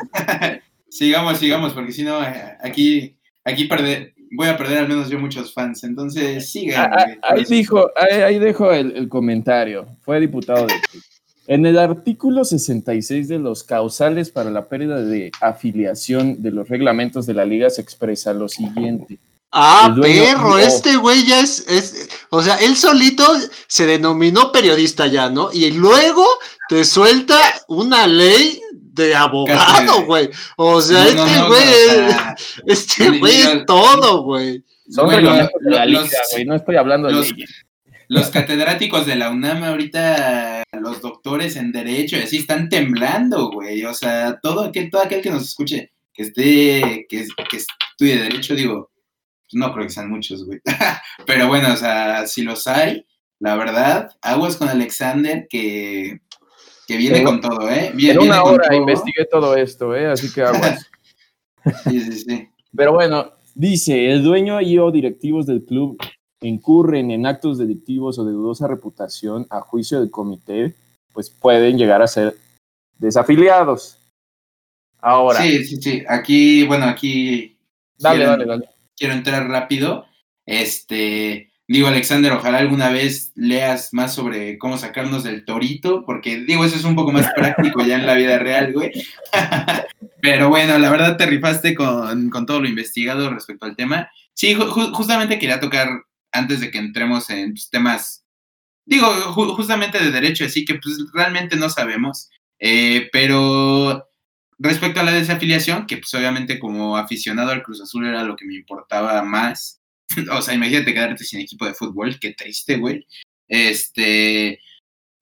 sigamos, sigamos, porque si no, eh, aquí, aquí perder, voy a perder al menos yo muchos fans. Entonces, sigan. Ah, ah, ahí, dijo, ahí, dejo el, el, comentario. Fue diputado de. En el artículo 66 de los causales para la pérdida de afiliación de los reglamentos de la liga se expresa lo siguiente. Ah, perro, este güey ya es, es, o sea, él solito se denominó periodista ya, ¿no? Y luego te suelta una ley de abogado, güey. O sea, este güey, este güey es todo, güey. Son reglamentos de la liga, güey, no estoy hablando de los, los catedráticos de la UNAM ahorita, los doctores en derecho y así están temblando, güey. O sea, todo aquel, todo aquel que nos escuche, que esté, que, que estudie derecho, digo, pues no creo que sean muchos, güey. Pero bueno, o sea, si los hay, la verdad, aguas con Alexander que, que viene con todo, ¿eh? en una hora investigué todo esto, ¿eh? Así que aguas. sí, sí, sí. Pero bueno, dice, el dueño y o directivos del club incurren en actos delictivos o de dudosa reputación a juicio del comité, pues pueden llegar a ser desafiliados. Ahora. Sí, sí, sí. Aquí, bueno, aquí. Dale, quiero, dale, dale. Quiero entrar rápido. Este. Digo, Alexander, ojalá alguna vez leas más sobre cómo sacarnos del torito, porque digo, eso es un poco más práctico ya en la vida real, güey. Pero bueno, la verdad te rifaste con, todo lo investigado respecto al tema. Sí, justamente quería tocar, antes de que entremos en pues, temas, digo, justamente de derecho, así que pues realmente no sabemos, eh, pero respecto a la desafiliación, que pues obviamente como aficionado al Cruz Azul era lo que me importaba más, o sea, imagínate quedarte sin equipo de fútbol, qué triste, güey. Este,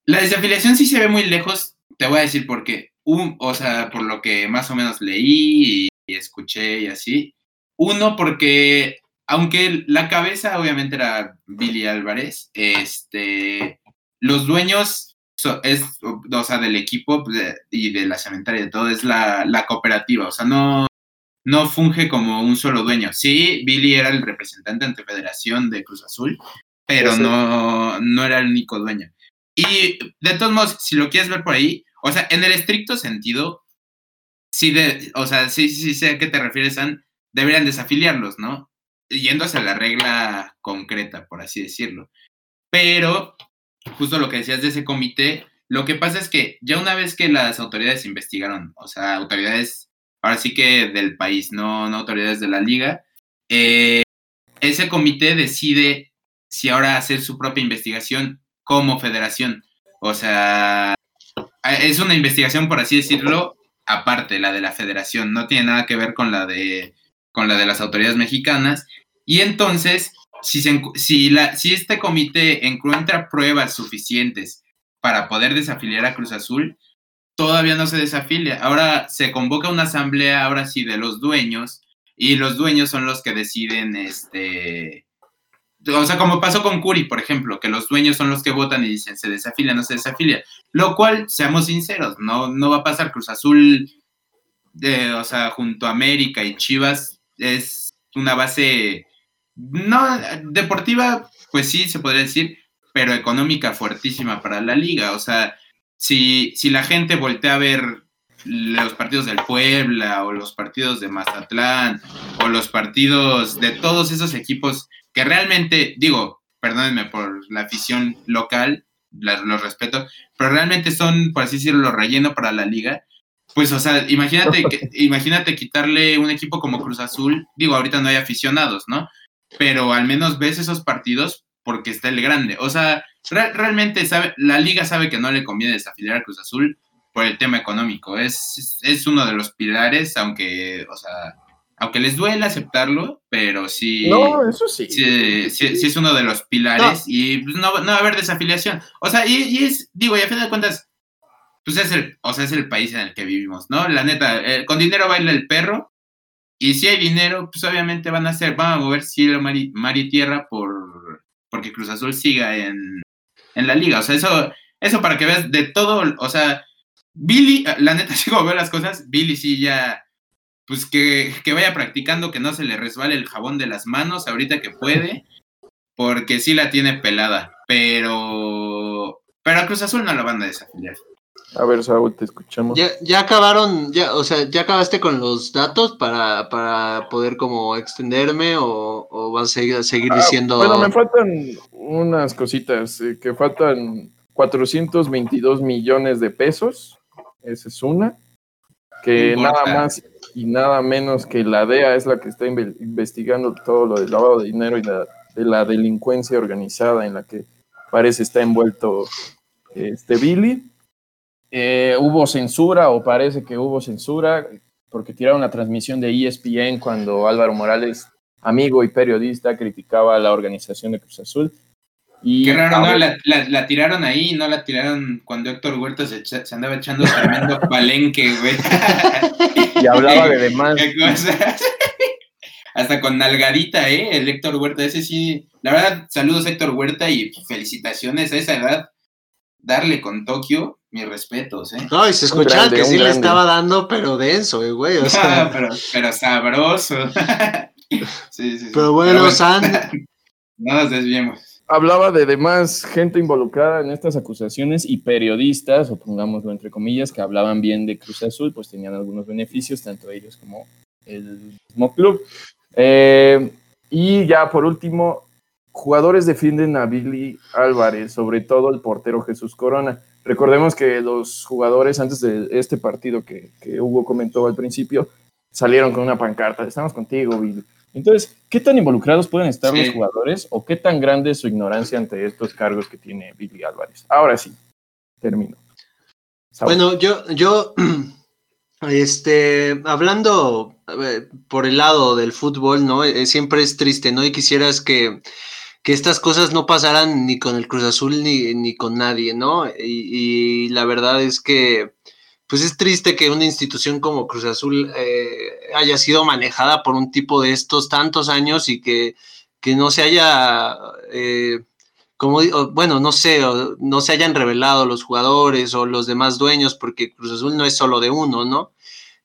la desafiliación sí se ve muy lejos, te voy a decir por qué. Un, o sea, por lo que más o menos leí y, escuché y así. Uno, porque aunque la cabeza obviamente era Billy Álvarez, este, los dueños es, o sea, del equipo pues, y de la cementaria y de todo es la, la cooperativa, o sea, no, no funge como un solo dueño. Sí, Billy era el representante ante Federación de Cruz Azul, pero no, no era el único dueño. Y de todos modos, si lo quieres ver por ahí, o sea, en el estricto sentido, sí, de, o sea, sí, sí, sé a qué te refieres, San, deberían desafiliarlos, ¿no? Yéndose a la regla concreta, por así decirlo. Pero, justo lo que decías de ese comité, lo que pasa es que ya una vez que las autoridades investigaron, o sea, autoridades ahora sí que del país, no, no autoridades de la liga. Eh, ese comité decide si ahora hacer su propia investigación como federación. O sea, es una investigación, por así decirlo, aparte, la de la federación, no tiene nada que ver con la de, con la de las autoridades mexicanas. Y entonces, si, si, la, si este comité encuentra pruebas suficientes para poder desafiliar a Cruz Azul, todavía no se desafilia. Ahora se convoca una asamblea, ahora sí, de los dueños, y los dueños son los que deciden, este, o sea, como pasó con Curi, por ejemplo, que los dueños son los que votan y dicen se desafilia, no se desafilia. Lo cual, seamos sinceros, no, no va a pasar. Cruz Azul, o sea, junto a América y Chivas, es una base, no, deportiva, pues sí, se podría decir, pero económica fuertísima para la liga. O sea, si, si la gente voltea a ver los partidos del Puebla o los partidos de Mazatlán o los partidos de todos esos equipos que realmente, digo, perdónenme por la afición local, los respeto, pero realmente son, por así decirlo, relleno para la liga. Pues, o sea, imagínate, imagínate quitarle un equipo como Cruz Azul, digo, ahorita no hay aficionados, ¿no? Pero al menos ves esos partidos porque está el grande. O sea, realmente sabe, la liga sabe que no le conviene desafiliar a Cruz Azul por el tema económico. Es, es uno de los pilares, aunque, o sea, aunque les duele aceptarlo, pero sí. No, eso sí. Sí, sí, es uno de los pilares y pues, no, no, va a haber desafiliación. O sea, y, es, digo, y a fin de cuentas, pues es el, o sea, es el país en el que vivimos, ¿no? La neta, eh, con dinero baila el perro. Y si hay dinero, pues obviamente van a hacer, van a mover cielo, mar y tierra por, porque Cruz Azul siga en, en la liga. O sea, eso, eso para que veas de todo, o sea, Billy, la neta, si como veo las cosas, Billy sí ya, pues que, que, vaya practicando, que no se le resbale el jabón de las manos ahorita que puede, porque sí la tiene pelada, pero, pero a Cruz Azul no la van a desafiliar. A ver, Saúl, te escuchamos. Ya, ya acabaron, ya, o sea, ya acabaste con los datos para, para poder como extenderme o, o vas a seguir, seguir ah, diciendo. Bueno, me faltan unas cositas, eh, que faltan 422 millones de pesos, esa es una, que nada más y nada menos que la DEA es la que está investigando todo lo del lavado de dinero y la, de la delincuencia organizada en la que parece está envuelto este Billy eh, hubo censura o parece que hubo censura porque tiraron la transmisión de ESPN cuando Álvaro Morales, amigo y periodista, criticaba a la organización de Cruz Azul. Y Qué raro, ¿no? La, tiraron ahí, no la tiraron cuando Héctor Huerta se, andaba echando tremendo palenque, güey. Y hablaba de demás. Hasta con nalgadita, ¿eh? El Héctor Huerta, ese sí. La verdad, saludos Héctor Huerta y felicitaciones a esa edad. Darle con Tokio, mis respetos, ¿eh? No, y se escuchaba que sí le estaba dando, pero denso, eh, güey. O sea... pero, pero sabroso. sí, sí, pero bueno, San. No nos desviemos. Hablaba de demás gente involucrada en estas acusaciones y periodistas, o pongámoslo entre comillas, que hablaban bien de Cruz Azul, pues tenían algunos beneficios, tanto ellos como el mismo club. Eh, y ya por último, jugadores defienden a Billy Álvarez, sobre todo el portero Jesús Corona. Recordemos que los jugadores antes de este partido que, que Hugo comentó al principio salieron con una pancarta, estamos contigo, Billy. Entonces, ¿qué tan involucrados pueden estar los jugadores o qué tan grande es su ignorancia ante estos cargos que tiene Billy Álvarez? Ahora sí, termino. Bueno, yo, yo, este, hablando por el lado del fútbol, ¿no? Eh, siempre es triste, ¿no? Y quisieras que, que estas cosas no pasaran ni con el Cruz Azul ni, ni con nadie, ¿no? Y, la verdad es que, pues es triste que una institución como Cruz Azul eh, haya sido manejada por un tipo de estos tantos años y que, que no se haya... Eh, como, bueno, no sé, no se hayan revelado los jugadores o los demás dueños, porque Cruz Azul no es solo de uno, ¿no?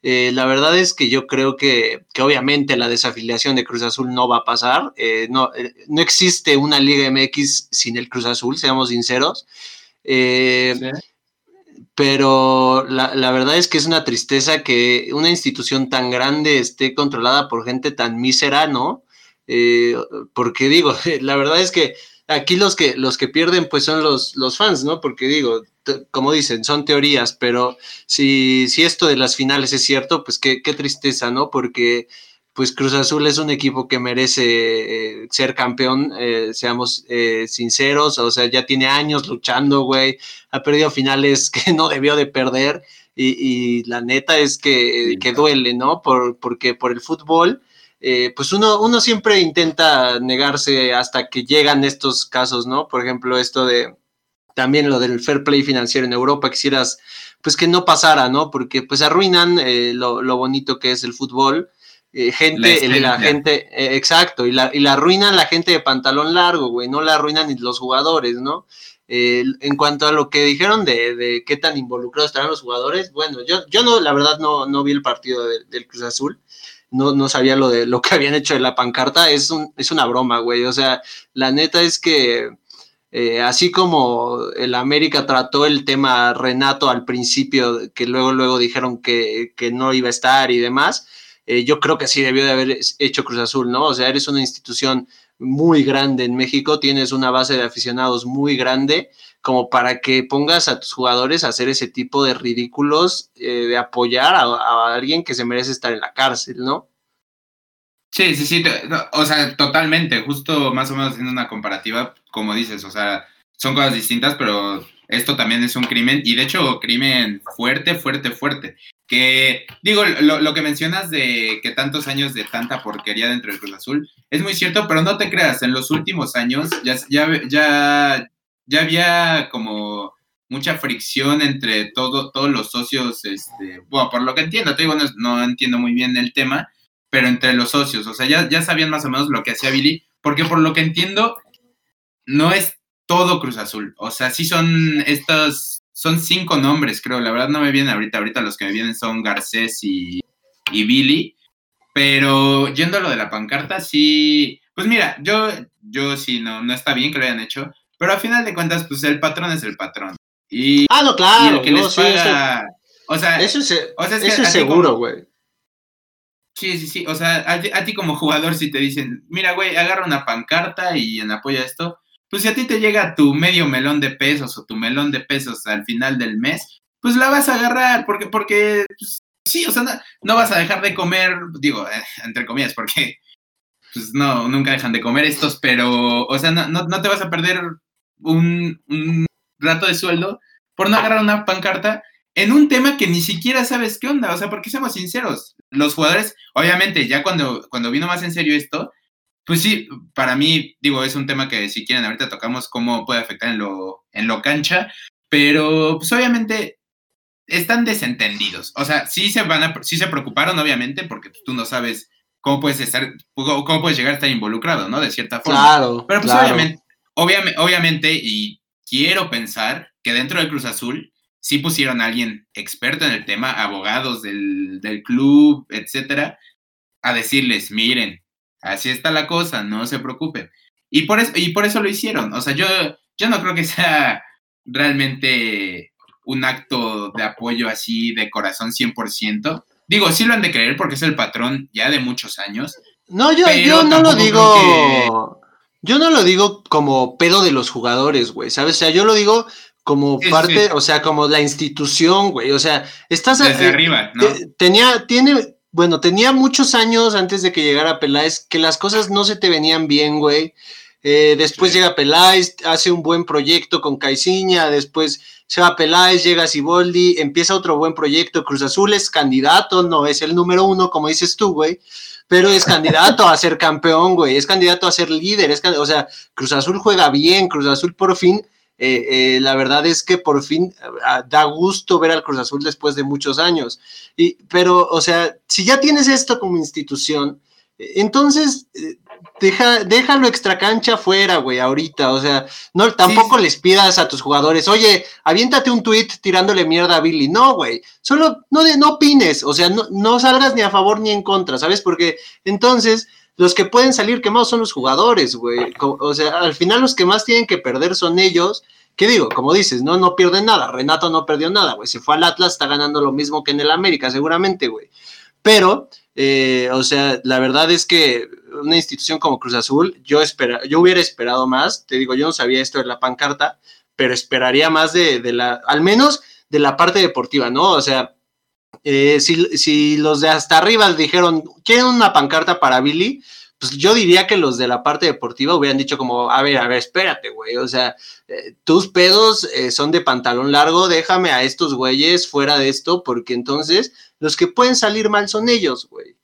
Eh, la verdad es que yo creo que, obviamente la desafiliación de Cruz Azul no va a pasar. Eh, no, eh, no, existe una Liga MX sin el Cruz Azul, seamos sinceros. Pero la, la, verdad es que es una tristeza que una institución tan grande esté controlada por gente tan mísera, ¿no? porque digo, la verdad es que aquí los que, los que pierden pues son los, los fans, ¿no? Porque digo, como dicen, son teorías, pero si, si esto de las finales es cierto, pues qué, qué tristeza, ¿no? Porque pues Cruz Azul es un equipo que merece eh, ser campeón, eh, seamos eh, sinceros, o sea, ya tiene años luchando, güey, ha perdido finales que no debió de perder y, la neta es que, que duele, ¿no? Por, porque por el fútbol eh, pues uno, uno siempre intenta negarse hasta que llegan estos casos, ¿no? Por ejemplo, esto de también lo del fair play financiero en Europa, quisieras pues que no pasara, ¿no? Porque pues arruinan eh, lo, bonito que es el fútbol. Eh, gente, la, gente, exacto, y la, y la arruinan la gente de pantalón largo, güey, no la arruinan ni los jugadores, ¿no? en cuanto a lo que dijeron de, de, qué tan involucrados estarán los jugadores, bueno, yo, yo no, la verdad no, no vi el partido del Cruz Azul, no, sabía lo de lo que habían hecho de la pancarta, es, un, es una broma, güey. O sea, la neta es que eh, así como el América trató el tema Renato al principio, que luego, luego dijeron que, no iba a estar y demás, eh, yo creo que sí debió de haber hecho Cruz Azul, ¿no? O sea, eres una institución muy grande en México, tienes una base de aficionados muy grande como para que pongas a tus jugadores a hacer ese tipo de ridículos eh, de apoyar a, alguien que se merece estar en la cárcel, ¿no? Sí, sí, sí, o sea, totalmente, justo más o menos haciendo una comparativa, como dices, o sea, son cosas distintas, pero esto también es un crimen, y de hecho, crimen fuerte, fuerte, fuerte. Que, digo, lo, lo, que mencionas de que tantos años de tanta porquería dentro del Cruz Azul, es muy cierto, pero no te creas, en los últimos años ya, ya, ya, había como mucha fricción entre todo, todos los socios, este, bueno, por lo que entiendo, te digo, no, entiendo muy bien el tema, pero entre los socios, o sea, ya, ya sabían más o menos lo que hacía Billy, porque por lo que entiendo, no es todo Cruz Azul, o sea, sí son estos, son cinco nombres, creo, la verdad no me vienen ahorita, ahorita los que me vienen son Garcés y, y Billy, pero yendo a lo de la pancarta, sí, pues mira, yo, yo sí, no, no está bien que lo hayan hecho, pero a final de cuentas, pues el patrón es el patrón. Y, ah, no, claro. que les paga, o sea, eso es, eso es seguro, güey. Sí, sí, sí. O sea, a, ti como jugador, si te dicen, mira, güey, agarra una pancarta y en apoyo a esto, pues si a ti te llega tu medio melón de pesos o tu melón de pesos al final del mes, pues la vas a agarrar, porque, porque pues, sí, o sea, no, vas a dejar de comer, digo, eh, entre comillas, porque pues no, nunca dejan de comer estos, pero, o sea, no, no te vas a perder un, un rato de sueldo por no agarrar una pancarta en un tema que ni siquiera sabes qué onda. O sea, porque seamos sinceros, los jugadores, obviamente, ya cuando, cuando vino más en serio esto, pues sí, para mí, digo, es un tema que si quieren ahorita tocamos cómo puede afectar en lo, en lo cancha, pero pues obviamente están desentendidos. O sea, sí se van a, sí se preocuparon, obviamente, porque tú no sabes cómo puedes estar, cómo puedes llegar a estar involucrado, ¿no? De cierta forma. Claro. Pero pues obviamente, obviamente, obviamente, y quiero pensar que dentro del Cruz Azul sí pusieron a alguien experto en el tema, abogados del, del club, etcétera, a decirles, miren, así está la cosa, no se preocupen. Y por eso, y por eso lo hicieron. O sea, yo, yo no creo que sea realmente un acto de apoyo así de corazón 100%. Digo, sí lo han de creer porque es el patrón ya de muchos años. No, yo, yo no lo digo. yo no lo digo como pedo de los jugadores, güey, ¿sabes? O sea, yo lo digo como parte, o sea, como la institución, güey, o sea, estás... Desde arriba, ¿no? Tenía, tiene, bueno, tenía muchos años antes de que llegara Peláez que las cosas no se te venían bien, güey. Eh, después llega Peláez, hace un buen proyecto con Caiciña, después se va Peláez, llega Siboldi, empieza otro buen proyecto, Cruz Azul es candidato, no es el número uno, como dices tú, güey, pero es candidato a ser campeón, güey, es candidato a ser líder, es o sea, Cruz Azul juega bien, Cruz Azul por fin, eh, eh, la verdad es que por fin ah, da gusto ver al Cruz Azul después de muchos años, y, pero, o sea, si ya tienes esto como institución, entonces deja, déjalo extra cancha fuera, güey, ahorita. O sea, no, tampoco les pidas a tus jugadores, oye, aviéntate un tweet tirándole mierda a Billy. No, güey. Solo no, no opines. O sea, no, no salgas ni a favor ni en contra, ¿sabes? Porque entonces los que pueden salir quemados son los jugadores, güey. O sea, al final los que más tienen que perder son ellos. ¿Qué digo? Como dices, no, no pierden nada. Renato no perdió nada, güey. Si fue al Atlas, está ganando lo mismo que en el América, seguramente, güey. Pero, eh, o sea, la verdad es que una institución como Cruz Azul, yo, espera, yo hubiera esperado más, te digo, yo no sabía esto de la pancarta, pero esperaría más de, la, al menos de la parte deportiva, ¿no? O sea, eh, si, los de hasta arriba dijeron, ¿quieren una pancarta para Billy? Pues yo diría que los de la parte deportiva hubieran dicho como, a ver, a ver, espérate, güey, o sea, eh, tus pedos eh, son de pantalón largo, déjame a estos güeyes fuera de esto, porque entonces los que pueden salir mal son ellos, güey.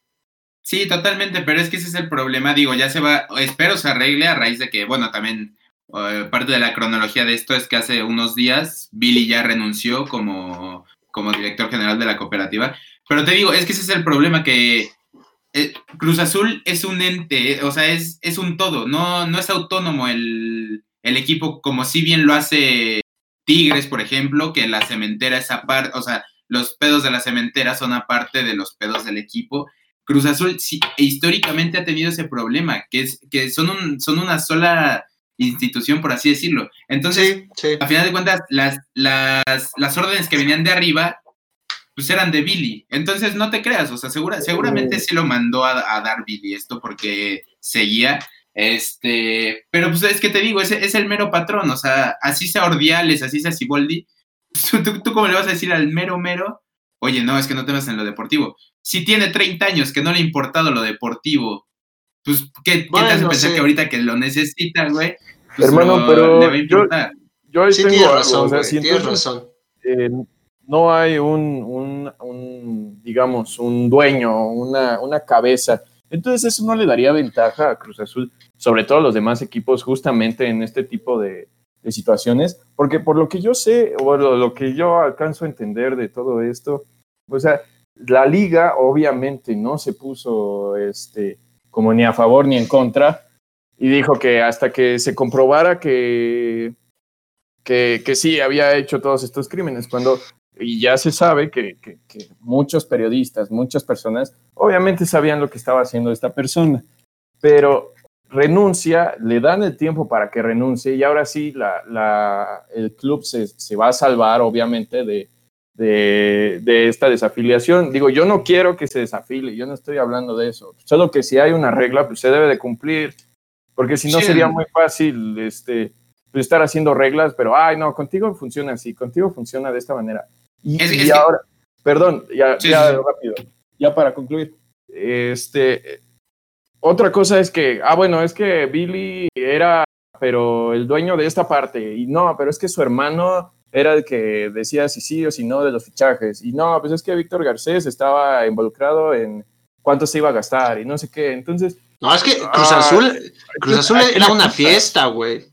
Sí, totalmente, pero es que ese es el problema, digo, ya se va, espero se arregle a raíz de que, bueno, también parte de la cronología de esto es que hace unos días Billy ya renunció como, como director general de la cooperativa, pero te digo, es que ese es el problema, que eh, Cruz Azul es un ente, o sea, es, es un todo, no, no es autónomo el, el equipo como si bien lo hace Tigres, por ejemplo, que la cementera es aparte, o sea, los pedos de la cementera son aparte de los pedos del equipo. Cruz Azul sí, históricamente ha tenido ese problema, que es que son, un, son una sola institución, por así decirlo. Entonces, a final de cuentas, las, las, las, órdenes que venían de arriba, pues eran de Billy. Entonces, no te creas, o sea, segura, seguramente sí lo mandó a, dar Billy esto porque seguía. Este, pero pues es que te digo, es, es el mero patrón, o sea, así sea Ordiales, así sea Siboldi, ¿tú, tú, tú cómo le vas a decir al mero mero, oye, no, es que no te vas en lo deportivo si tiene 30 años que no le ha importado lo deportivo, pues, ¿qué, te hace pensar que ahorita que lo necesita, güey? Pues Hermano, pero Yo, ahí tengo razón, razón. Eh, no hay un, un, digamos, un dueño, una, una cabeza. Entonces eso no le daría ventaja a Cruz Azul, sobre todo a los demás equipos, justamente en este tipo de, de situaciones, porque por lo que yo sé, o lo, lo, que yo alcanzo a entender de todo esto, o sea, la liga obviamente no se puso este, como ni a favor ni en contra y dijo que hasta que se comprobara que, que, que sí había hecho todos estos crímenes, cuando y ya se sabe que, que, muchos periodistas, muchas personas, obviamente sabían lo que estaba haciendo esta persona, pero renuncia, le dan el tiempo para que renuncie y ahora sí la, la, el club se, se, va a salvar, obviamente, de, de, esta desafiliación. Digo, yo no quiero que se desafile, yo no estoy hablando de eso. Solo que si hay una regla, pues se debe de cumplir, porque si no sería muy fácil este, pues, estar haciendo reglas, pero, ay, no, contigo funciona así, contigo funciona de esta manera. Y, ahora, perdón, ya, ya rápido, ya para concluir. Este, otra cosa es que, ah, bueno, es que Billy era, pero el dueño de esta parte, y no, pero es que su hermano era el que decía si sí o si no de los fichajes. Y no, pues es que Víctor Garcés estaba involucrado en cuánto se iba a gastar y no sé qué. Entonces. No, es que Cruz Azul, Cruz Azul era una fiesta, güey.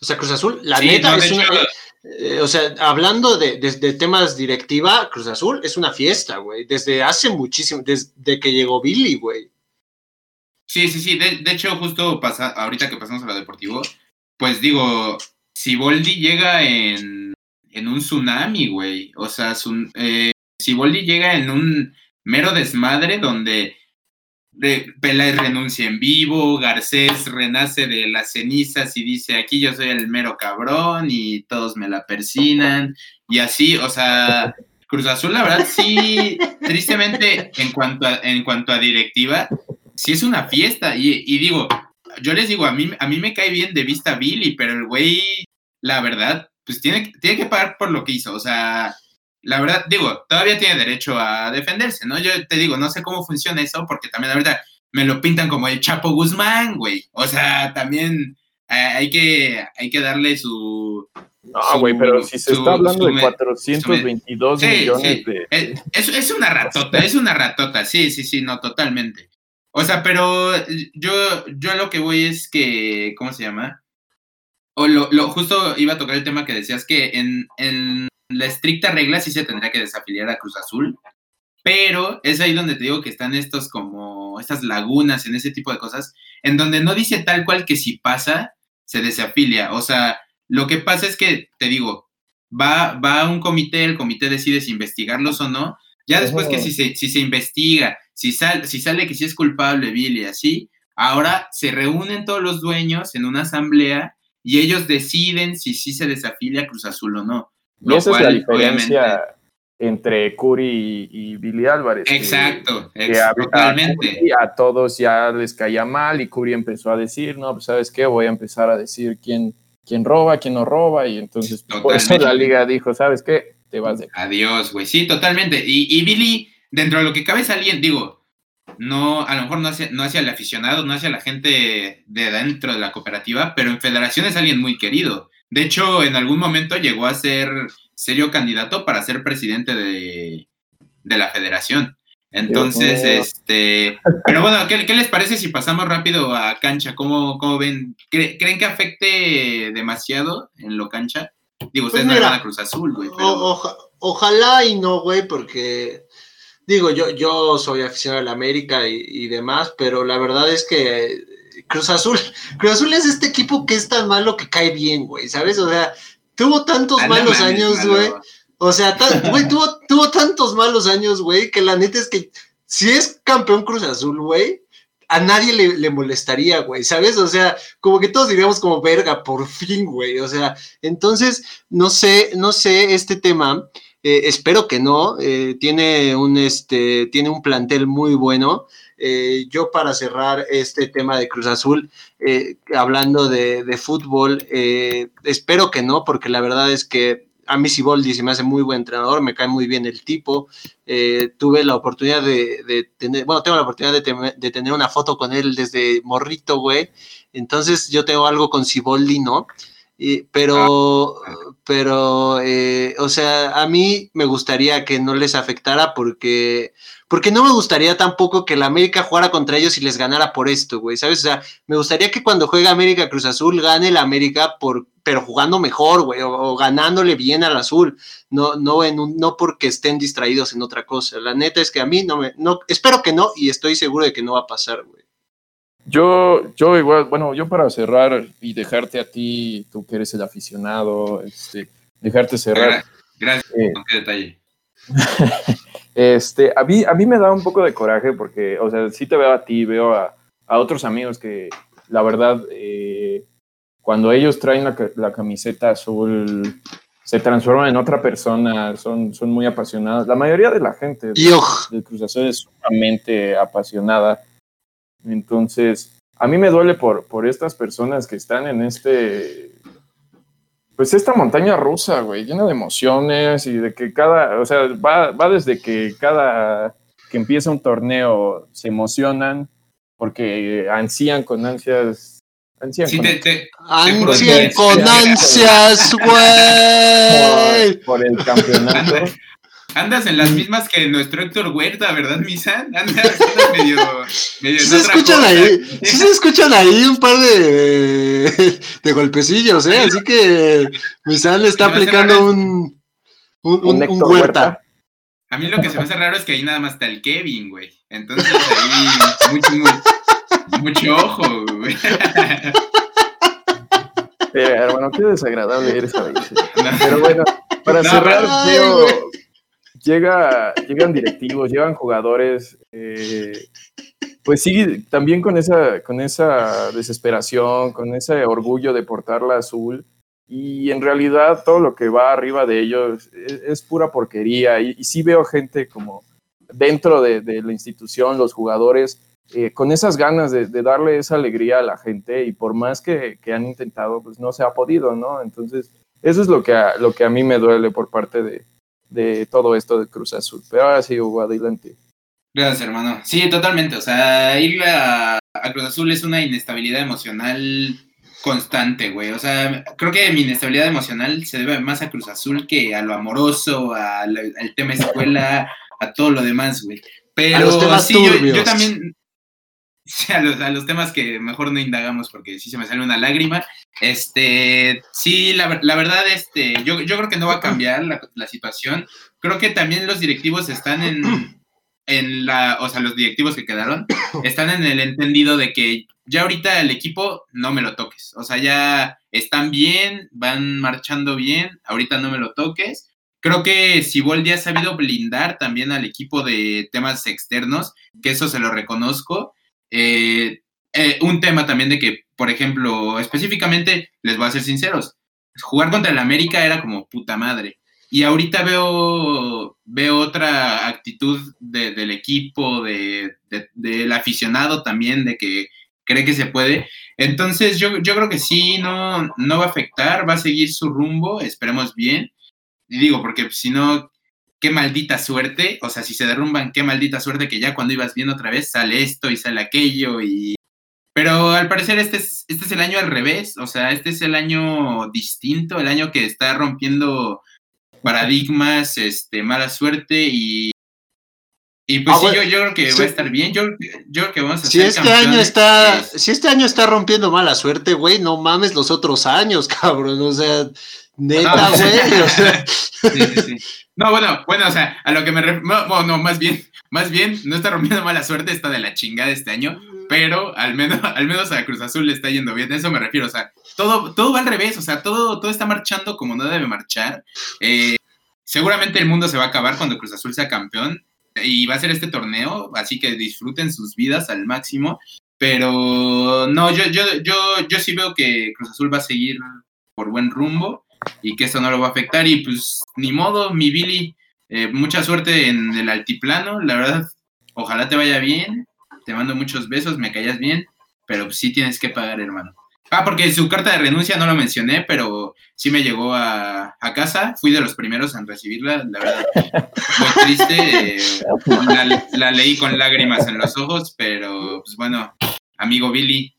O sea, Cruz Azul, la neta, es una. Eh, o sea, hablando de, temas directiva, Cruz Azul es una fiesta, güey. Desde hace muchísimo, desde que llegó Billy, güey. Sí, sí, sí. De, hecho, justo pasa, ahorita que pasamos a lo deportivo, pues digo, si Boldi llega en en un tsunami, güey. O sea, eh, si Boldi llega en un mero desmadre donde de, Peláez renuncia en vivo, Garcés renace de las cenizas y dice, aquí yo soy el mero cabrón y todos me la persinan. Y así, o sea, Cruz Azul, la verdad, sí, tristemente, en cuanto a, en cuanto a directiva, sí es una fiesta. Y, y digo, yo les digo, a mí, a mí me cae bien de vista Billy, pero el güey, la verdad, pues tiene, tiene que pagar por lo que hizo. O sea, la verdad, digo, todavía tiene derecho a defenderse, ¿no? Yo te digo, no sé cómo funciona eso, porque también, la verdad, me lo pintan como el Chapo Guzmán, güey. O sea, también eh, hay, que, hay que darle su... No, güey, pero si se está hablando de 422 millones de... Es, es, una ratota, es una ratota, sí, sí, sí, no, totalmente. O sea, pero yo, yo lo que voy es que, ¿cómo se llama? O lo, lo justo iba a tocar el tema que decías que en, en la estricta regla sí se tendría que desafiliar a Cruz Azul, pero es ahí donde te digo que están estos como estas lagunas en ese tipo de cosas, en donde no dice tal cual que si pasa, se desafilia. O sea, lo que pasa es que, te digo, va, va a un comité, el comité decide si investigarlos o no. Ya después que si se, si se investiga, si, sal, si sale que sí es culpable Billy, así, ahora se reúnen todos los dueños en una asamblea y ellos deciden si sí se desafilia Cruz Azul o no. Y esa es la diferencia entre Curi y, Billy Álvarez. Exacto, totalmente. A, todos ya les caía mal y Curi empezó a decir, no, pues sabes qué, voy a empezar a decir quién, quién roba, quién no roba, y entonces por eso la liga dijo, ¿sabes qué? Te vas de... Adiós, güey, sí, totalmente. Y, y, Billy, dentro de lo que cabe alguien, digo, no, a lo mejor no hacia, no hacia el aficionado, no hacia la gente de dentro de la cooperativa, pero en federación es alguien muy querido. De hecho, en algún momento llegó a ser serio candidato para ser presidente de, la federación. Entonces, este, pero bueno, ¿qué, les parece si pasamos rápido a cancha? ¿Cómo, cómo ven? ¿Creen que afecte demasiado en lo cancha? Digo, ustedes pues no van a Cruz Azul, güey. ojalá y no, güey, porque digo, yo, yo soy aficionado a la América y, y, demás, pero la verdad es que Cruz Azul, Cruz Azul es este equipo que es tan malo que cae bien, güey, ¿sabes? O sea, tuvo tantos malos años, güey. O sea, güey, tuvo, tuvo tantos malos años, güey, que la neta es que si es campeón Cruz Azul, güey, a nadie le, molestaría, güey, ¿sabes? O sea, como que todos diríamos como verga, por fin, güey. O sea, entonces, no sé, no sé, este tema, eh, espero que no, eh, tiene un, este, tiene un plantel muy bueno. Eh, yo para cerrar este tema de Cruz Azul, hablando de, fútbol, eh, espero que no, porque la verdad es que a mí Siboldi se me hace muy buen entrenador, me cae muy bien el tipo. tuve la oportunidad de, tener, bueno, tengo la oportunidad de, tener una foto con él desde morrito, güey. Entonces yo tengo algo con Siboldi, ¿no? pero, ah. Pero, o sea, a mí me gustaría que no les afectara porque porque no me gustaría tampoco que la América jugara contra ellos y les ganara por esto, güey, ¿sabes? O sea, me gustaría que cuando juegue América Cruz Azul gane la América por, pero jugando mejor, güey, o, ganándole bien al azul, no, no, en un, no porque estén distraídos en otra cosa. La neta es que a mí no me, no, espero que no y estoy seguro de que no va a pasar, güey. Yo, yo igual, bueno, yo para cerrar y dejarte a ti, tú que eres el aficionado, este, dejarte cerrar. Gracias, eh, qué detalle. Este, a mí, a mí me da un poco de coraje porque, o sea, sí te veo a ti, veo a, otros amigos que, la verdad, eh, cuando ellos traen la, camiseta azul, se transforman en otra persona, son, son muy apasionados. La mayoría de la gente del Cruz Azul es sumamente apasionada. Entonces, a mí me duele por, por estas personas que están en este pues esta montaña rusa, güey, llena de emociones y de que cada, o sea, va, va desde que cada que empieza un torneo se emocionan porque ansían con ansias. Ansían con, ansían con ansias, güey. por el campeonato. Andas en las mismas que nuestro Héctor Huerta, ¿verdad, Misan? Andas, medio, medio ¿Sí se escuchan ahí, sí se escuchan ahí un par de, de golpecillos, ¿eh? Así que Misan le está aplicando un, un, un, Huerta. A mí lo que se me hace raro es que ahí nada más está el Kevin, güey. Entonces ahí mucho, mucho, ojo, güey. Pero bueno, qué desagradable eres ahí. Pero bueno, para cerrar, veo, llega, llegan directivos, llegan jugadores, eh, pues sí, también con esa, con esa desesperación, con ese orgullo de portar la azul. Y en realidad todo lo que va arriba de ellos es, pura porquería. Y, sí veo gente como dentro de, la institución, los jugadores, eh, con esas ganas de, darle esa alegría a la gente y por más que, han intentado, pues no se ha podido, ¿no? Entonces, eso es lo que a, lo que a mí me duele por parte de, de todo esto de Cruz Azul. Pero ahora sí, Hugo, adelante. Gracias, hermano. Sí, totalmente. O sea, ir a, Cruz Azul es una inestabilidad emocional constante, güey. O sea, creo que mi inestabilidad emocional se debe más a Cruz Azul que a lo amoroso, al, tema escuela, a todo lo demás, güey. Pero sí, yo, también, a los, a los, temas que mejor no indagamos porque sí se me sale una lágrima. Este, sí, la, la verdad, este, yo, yo, creo que no va a cambiar la, la, situación. Creo que también los directivos están en, en la, o sea, los directivos que quedaron, están en el entendido de que ya ahorita el equipo no me lo toques. O sea, ya están bien, van marchando bien, ahorita no me lo toques. Creo que Siboldi ha sabido blindar también al equipo de temas externos, que eso se lo reconozco. Eh, eh, un tema también de que, por ejemplo, específicamente, les voy a ser sinceros, jugar contra el América era como puta madre. Y ahorita veo, veo otra actitud del equipo, de, del aficionado también, de que cree que se puede. Entonces yo, yo creo que sí, no, no va a afectar, va a seguir su rumbo, esperemos bien. Y digo, porque si no, qué maldita suerte, o sea, si se derrumban, qué maldita suerte que ya cuando ibas viendo otra vez sale esto y sale aquello y... Pero al parecer este es, este es el año al revés, o sea, este es el año distinto, el año que está rompiendo paradigmas, este, mala suerte y... Y pues ah, sí, yo, yo, creo que va a estar bien, yo, yo creo que vamos a si este año está Si este año está rompiendo mala suerte, güey, no mames los otros años, cabrón, o sea, neta, güey. sí, sí, sí. No, bueno, bueno, o sea, a lo que me refiero, no, más bien, más bien, no está rompiendo mala suerte, está de la chingada este año, pero al menos, al menos a Cruz Azul le está yendo bien, a eso me refiero, o sea, todo, todo va al revés, o sea, todo, todo está marchando como no debe marchar. Eh, seguramente el mundo se va a acabar cuando Cruz Azul sea campeón y va a ser este torneo, así que disfruten sus vidas al máximo, pero no, yo, yo, yo, yo sí veo que Cruz Azul va a seguir por buen rumbo y que esto no lo va a afectar. Y pues ni modo, mi Billy, eh, mucha suerte en el altiplano, la verdad, ojalá te vaya bien, te mando muchos besos, me callas bien, pero sí tienes que pagar, hermano. Ah, porque su carta de renuncia no lo mencioné, pero sí me llegó a, casa. Fui de los primeros en recibirla, la verdad. Muy triste. Eh, la, la, leí con lágrimas en los ojos, pero pues bueno, amigo Billy,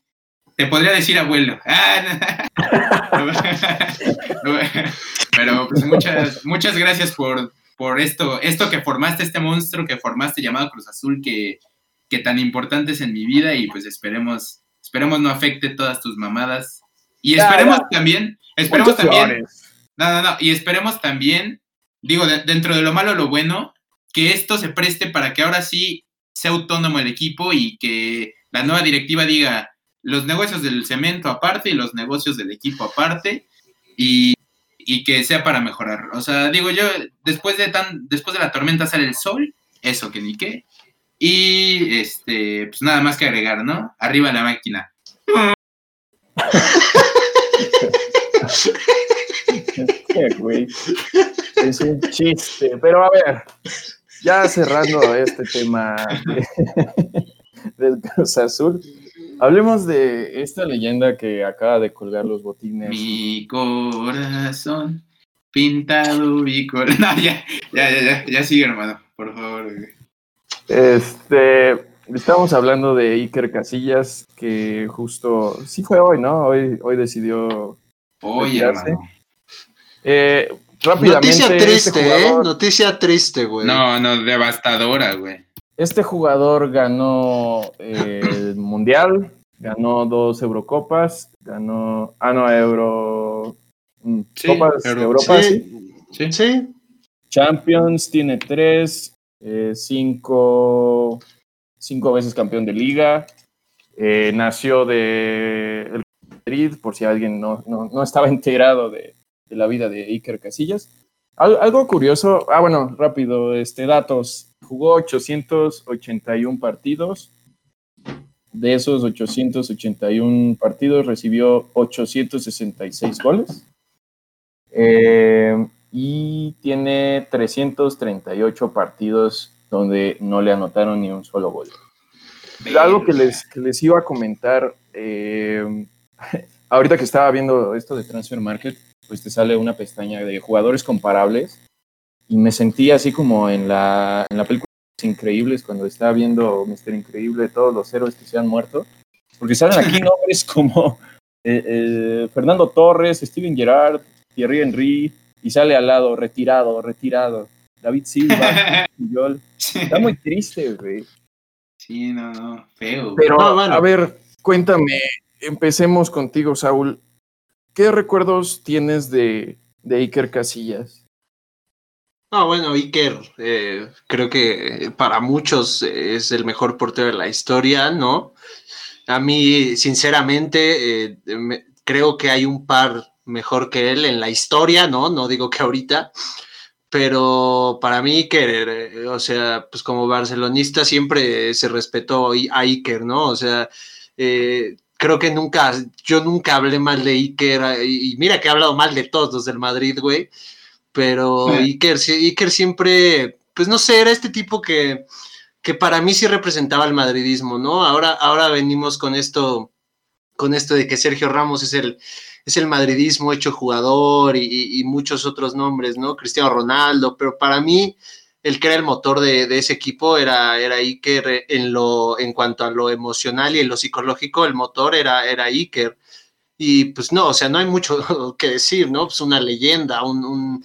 te podría decir abuelo. Ah, Pero pues muchas, muchas gracias por, por esto, esto que formaste, este monstruo que formaste llamado Cruz Azul, que, que tan importante es en mi vida y pues esperemos, esperemos no afecte todas tus mamadas. Y esperemos también, esperemos también, no, no, no, y esperemos también, digo, dentro de lo malo, lo bueno, que esto se preste para que ahora sí sea autónomo el equipo y que la nueva directiva diga, los negocios del cemento aparte y los negocios del equipo aparte y, que sea para mejorar. O sea, digo yo, después de tan, después de la tormenta sale el sol, eso que ni qué. Y este, pues nada más que agregar, ¿no? Arriba la máquina. Es un chiste, pero a ver, ya cerrando este tema del Cruz Azul, Hablemos de esta leyenda que acaba de colgar los botines. Mi corazón pintado y No, ya, ya, ya, ya, sigue, hermano, por favor. Este, estamos hablando de Iker Casillas, que justo, sí fue hoy, ¿no? Hoy, hoy decidió. Hoy, hermano. Eh, rápidamente. Noticia este triste, ¿eh? Noticia triste, güey. No, no, devastadora, güey. Este jugador ganó eh, el Mundial, ganó dos Eurocopas, ganó. Ah, no, Euro. Mm, Copas Europa, sí. sí. Champions tiene tres, eh, cinco, cinco veces campeón de liga. Eh, nació de el Madrid, por si alguien no, no, estaba enterado de, de, la vida de Iker Casillas. algo curioso, ah, bueno, rápido, este, datos. Jugó 881 partidos. De esos 881 partidos recibió 866 goles. Eh, y tiene 338 partidos donde no le anotaron ni un solo gol. algo que les, les iba a comentar, eh, ahorita que estaba viendo esto de Transfer Market, pues te sale una pestaña de jugadores comparables y me sentí así como en la, en la película Increíbles cuando estaba viendo Mister Increíble, todos los héroes que se han muerto, porque salen aquí nombres como eh, eh, Fernando Torres, Steven Gerrard, Thierry Henry, y sale al lado, retirado, retirado. David Silva, Está muy triste, güey. Sí, no, no, feo. Pero, a ver, cuéntame, empecemos contigo, Saúl. ¿Qué recuerdos tienes de, de Iker Casillas? No, bueno, Iker, eh, creo que para muchos es el mejor portero de la historia, ¿no? A mí, sinceramente, eh, creo que hay un par mejor que él en la historia, ¿no? No digo que ahorita, pero para mí Iker, eh, o sea, pues como barcelonista siempre se respetó a Iker, ¿no? O sea, eh, creo que nunca, yo nunca hablé mal de Iker, y mira que he hablado mal de todos los del Madrid, güey, pero Iker, Iker siempre, pues no sé, era este tipo que, que para mí sí representaba el madridismo, ¿no? Ahora, ahora venimos con esto, con esto de que Sergio Ramos es el es el madridismo hecho jugador y, muchos otros nombres, ¿no? Cristiano Ronaldo, pero para mí el que era el motor de, ese equipo era, era Iker en, lo, en cuanto a lo emocional y en lo psicológico, el motor era, era Iker. Y pues no, o sea, no hay mucho que decir, ¿no? Pues una leyenda, un,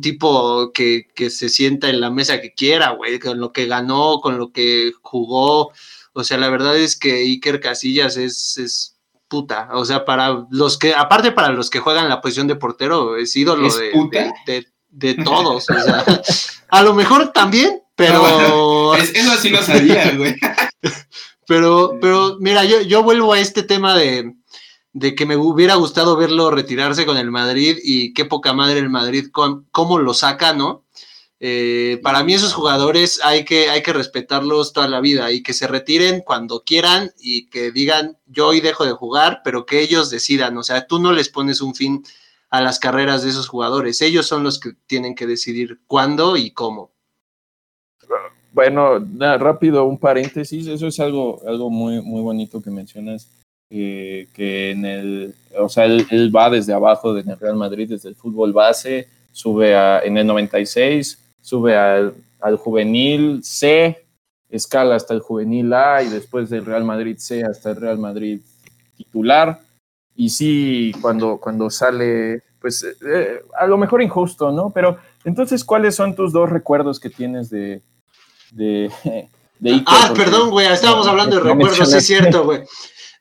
tipo que, se sienta en la mesa que quiera, güey, con lo que ganó, con lo que jugó. O sea, la verdad es que Iker Casillas es, es puta. O sea, para los que, aparte para los que juegan la posición de portero, es ídolo de, de, todos. o sea, a lo mejor también, pero. eso sí lo sabía, güey. pero, pero, mira, yo, yo vuelvo a este tema de, de que me hubiera gustado verlo retirarse con el Madrid y qué poca madre el Madrid, con, cómo lo saca, ¿no? Eh, para mí esos jugadores hay que, hay que respetarlos toda la vida y que se retiren cuando quieran y que digan yo hoy dejo de jugar, pero que ellos decidan. O sea, tú no les pones un fin a las carreras de esos jugadores. Ellos son los que tienen que decidir cuándo y cómo. Bueno, rápido, un paréntesis. Eso es algo, algo muy, muy bonito que mencionas. Eh, que en el, o sea, él, va desde abajo en el Real Madrid, desde el fútbol base, sube a, en el 96 sube al, juvenil C, escala hasta el juvenil A y después del Real Madrid C hasta el Real Madrid titular. Y sí, cuando, cuando sale, pues eh, a lo mejor injusto, ¿no? Pero entonces, ¿cuáles son tus dos recuerdos que tienes de, de, Ah, perdón, güey, estábamos hablando de recuerdos, sí es cierto, güey.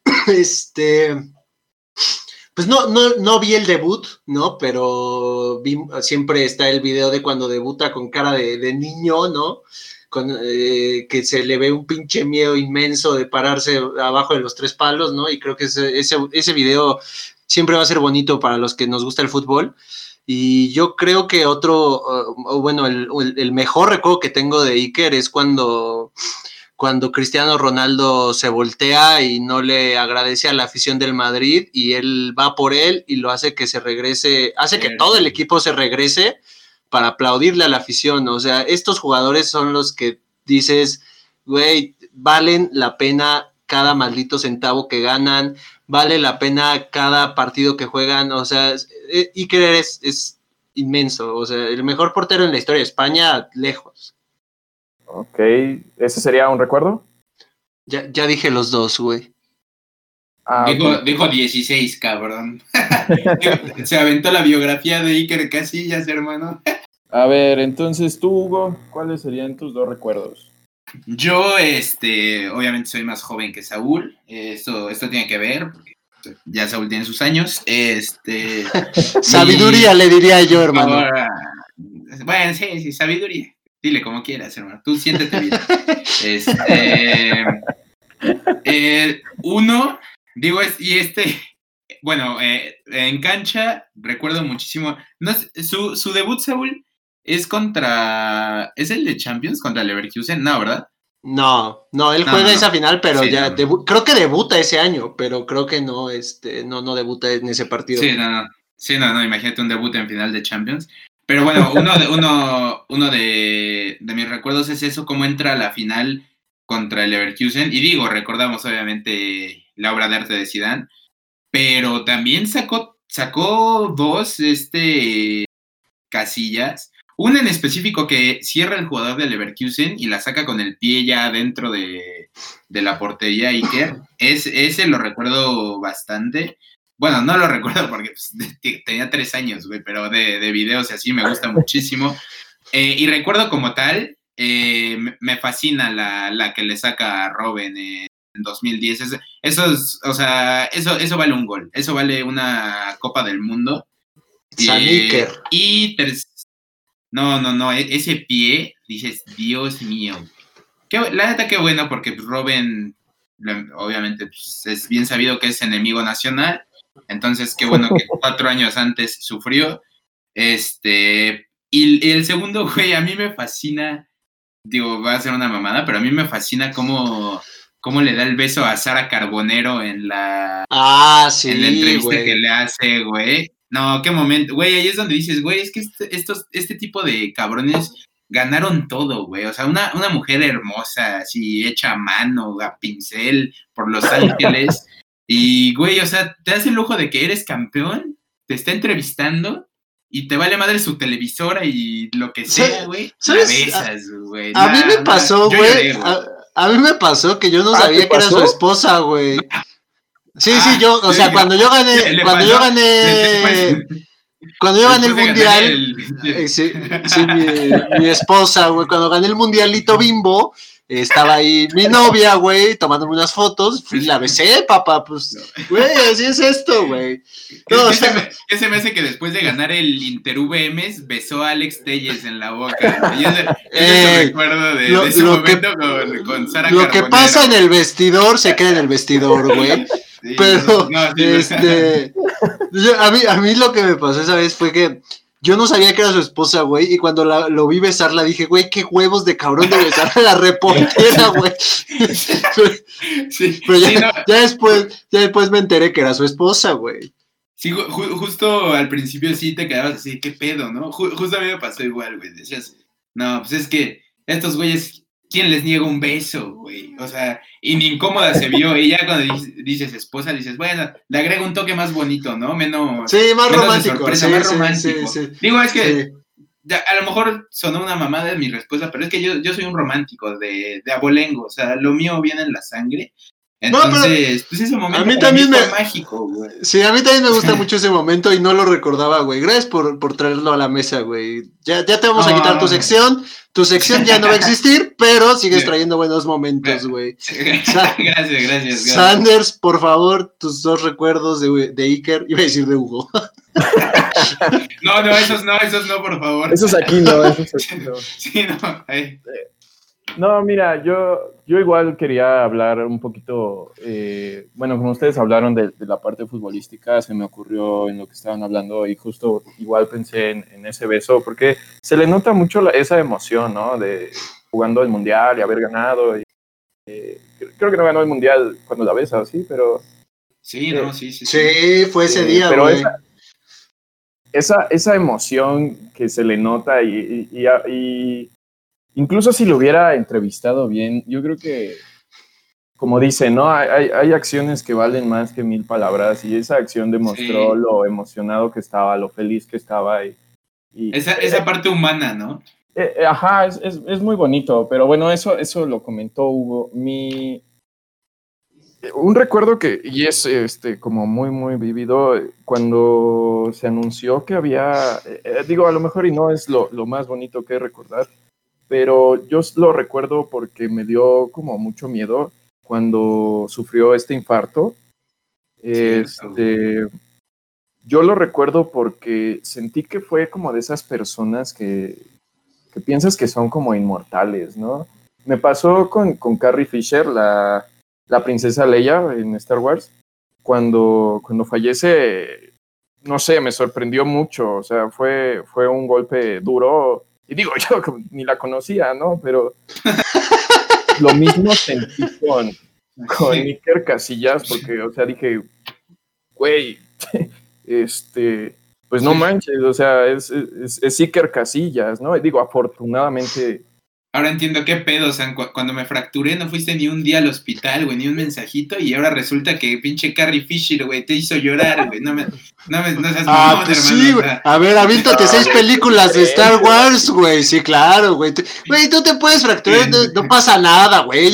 Este, pues no, no, no vi el debut, ¿no? Pero siempre está el video de cuando debuta con cara de, niño, ¿no? Con, eh, que se le ve un pinche miedo inmenso de pararse abajo de los tres palos, ¿no? Y creo que ese, ese, video siempre va a ser bonito para los que nos gusta el fútbol. Y yo creo que otro, bueno, el, el, mejor recuerdo que tengo de Iker es cuando cuando Cristiano Ronaldo se voltea y no le agradece a la afición del Madrid y él va por él y lo hace que se regrese, hace que todo el equipo se regrese para aplaudirle a la afición. O sea, estos jugadores son los que dices, güey, valen la pena cada maldito centavo que ganan, vale la pena cada partido que juegan, o sea, Iker es, es inmenso, o sea, el mejor portero en la historia de España, lejos. Ok, ¿ese sería un recuerdo? Ya, ya dije los dos, güey. Ah, dijo, 16, cabrón. Se aventó la biografía de Iker Casillas, hermano. A ver, entonces tú, Hugo, ¿cuáles serían tus dos recuerdos? Yo, este, obviamente soy más joven que Saúl. Esto, esto tiene que ver, porque ya Saúl tiene sus años. Este. sabiduría, le diría yo, hermano. bueno, sí, sí, sabiduría. Dile como quieras, hermano. Tú siéntete bien. este, eh, uno, digo, y este, bueno, eh, en cancha recuerdo muchísimo. No, su, su debut, Saúl, es contra. ¿Es el de Champions contra Leverkusen? No, ¿verdad? No, no, él juega esa final, pero ya creo que debuta ese año, pero creo que no, este, no, no debuta en ese partido. Sí, no, no. Sí, no, no, imagínate un debut en final de Champions. Pero bueno, uno de, uno, uno de, mis recuerdos es eso, cómo entra a la final contra el Leverkusen. Y digo, recordamos obviamente la obra de arte de Zidane, pero también sacó, sacó dos este, casillas. Una en específico que cierra el jugador de Leverkusen y la saca con el pie ya dentro de, la portería Iker. Es, ese lo recuerdo bastante. Bueno, no lo recuerdo porque pues, tenía tres años, güey, pero de, de videos y así me gusta muchísimo. Eh, y recuerdo como tal, eh, me fascina la, que le saca a Robin en 2010. Eso es, o sea, eso, eso vale un gol, eso vale una Copa del Mundo. Eh, y no, no, no, e, ese pie, dices, Dios mío. la neta, qué bueno, porque Robin, obviamente, pues, es bien sabido que es enemigo nacional. Entonces, qué bueno que cuatro años antes sufrió. Este, y, el segundo, güey, a mí me fascina, digo, va a ser una mamada, pero a mí me fascina cómo, cómo le da el beso a Sara Carbonero en la, ah, sí, en la entrevista que le hace, güey. No, qué momento, güey, ahí es donde dices, güey, es que este, estos, este tipo de cabrones ganaron todo, güey. O sea, una, una mujer hermosa, así hecha a mano, a pincel, por Los Ángeles. Y, güey, o sea, te das el lujo de que eres campeón, te está entrevistando y te vale madre su televisora y lo que sea, güey. La besas, güey. A, mí me pasó, güey. A, mí me pasó que yo no ah, sabía que era su esposa, güey. Sí, sí, yo, o sea, cuando yo gané, cuando yo gané, cuando yo gané el mundial, eh, sí, sí, mi, mi esposa, güey, cuando gané el mundialito bimbo, estaba ahí mi novia, güey, tomándome unas fotos, y la besé, papá, pues, güey, así es esto, güey. No, ese, me hace que después de ganar el Inter VMs, besó a Alex Telles en la boca. Y ese, ese recuerdo de, ese momento con, con, Sara Lo que pasa en el vestidor se queda en el vestidor, güey. Pero, este, a, mí, a mí lo que me pasó esa vez fue que yo no sabía que era su esposa, güey, y cuando la, lo vi besarla dije, güey, qué huevos de cabrón de besar a la reportera, güey. sí, pero ya, después, ya después me enteré que era su esposa, güey. Sí, justo al principio sí te quedabas así, qué pedo, ¿no? justo a mí me pasó igual, güey. Decías, no, pues es que estos güeyes ¿quién les niega un beso, güey? O sea, y ni incómoda se vio. Y ya cuando dices, esposa, dices, bueno, le agrego un toque más bonito, ¿no? Menos. Sí, más romántico. más romántico. Digo, es que a lo mejor sonó una mamada de mi respuesta, pero es que yo, yo soy un romántico de, de abolengo. O sea, lo mío viene en la sangre. Entonces, pues ese momento a mí también me... mágico, güey. Sí, a mí también me gusta mucho ese momento y no lo recordaba, güey. Gracias por, por traerlo a la mesa, güey. Ya, ya te vamos a quitar tu sección. Tu sección ya no va a existir, pero sigues trayendo buenos momentos, güey. gracias, gracias, Sanders, por favor, tus dos recuerdos de, de Iker. Iba a decir de Hugo. no, no, esos no, esos no, por favor. Esos aquí no, esos aquí no. Sí, no, ahí. No, mira, yo, yo igual quería hablar un poquito, eh, bueno, como ustedes hablaron de, la parte futbolística, se me ocurrió en lo que estaban hablando y justo igual pensé en, ese beso, porque se le nota mucho esa emoción, ¿no? De jugando el mundial y haber ganado. Y, eh, creo que no ganó el mundial cuando la besa, sí, pero... Sí, no, sí, sí. Sí, fue ese día, pero esa, esa, esa, emoción que se le nota y, y incluso si lo hubiera entrevistado bien, yo creo que, como dice, ¿no? Hay, hay acciones que valen más que mil palabras y esa acción demostró lo emocionado que estaba, lo feliz que estaba. Y, esa, esa parte humana, ¿no? Eh, eh, ajá, es, es, es, muy bonito, pero bueno, eso, eso lo comentó Hugo. Mi, un recuerdo que, y es este, como muy, muy vivido, cuando se anunció que había, eh, digo, a lo mejor y no es lo, lo más bonito que recordar, pero yo lo recuerdo porque me dio como mucho miedo cuando sufrió este infarto. Este, yo lo recuerdo porque sentí que fue como de esas personas que, que piensas que son como inmortales, ¿no? Me pasó con, con Carrie Fisher, la, la princesa Leia en Star Wars, cuando, cuando fallece, no sé, me sorprendió mucho, o sea, fue, fue un golpe duro y digo, yo ni la conocía, ¿no? Pero lo mismo sentí con, con Iker Casillas, porque, o sea, dije, güey, este, pues no manches, o sea, es, es, Iker Casillas, ¿no? Y digo, afortunadamente ahora entiendo qué pedo, o sea, cuando me fracturé no fuiste ni un día al hospital, güey, ni un mensajito, y ahora resulta que pinche Carrie Fisher, güey, te hizo llorar, güey, no me, no me, no seas Ah, pues sí, güey, a ver, avíntate seis películas de Star Wars, güey, sí, claro, güey, güey, tú te puedes fracturar, no, pasa nada, güey,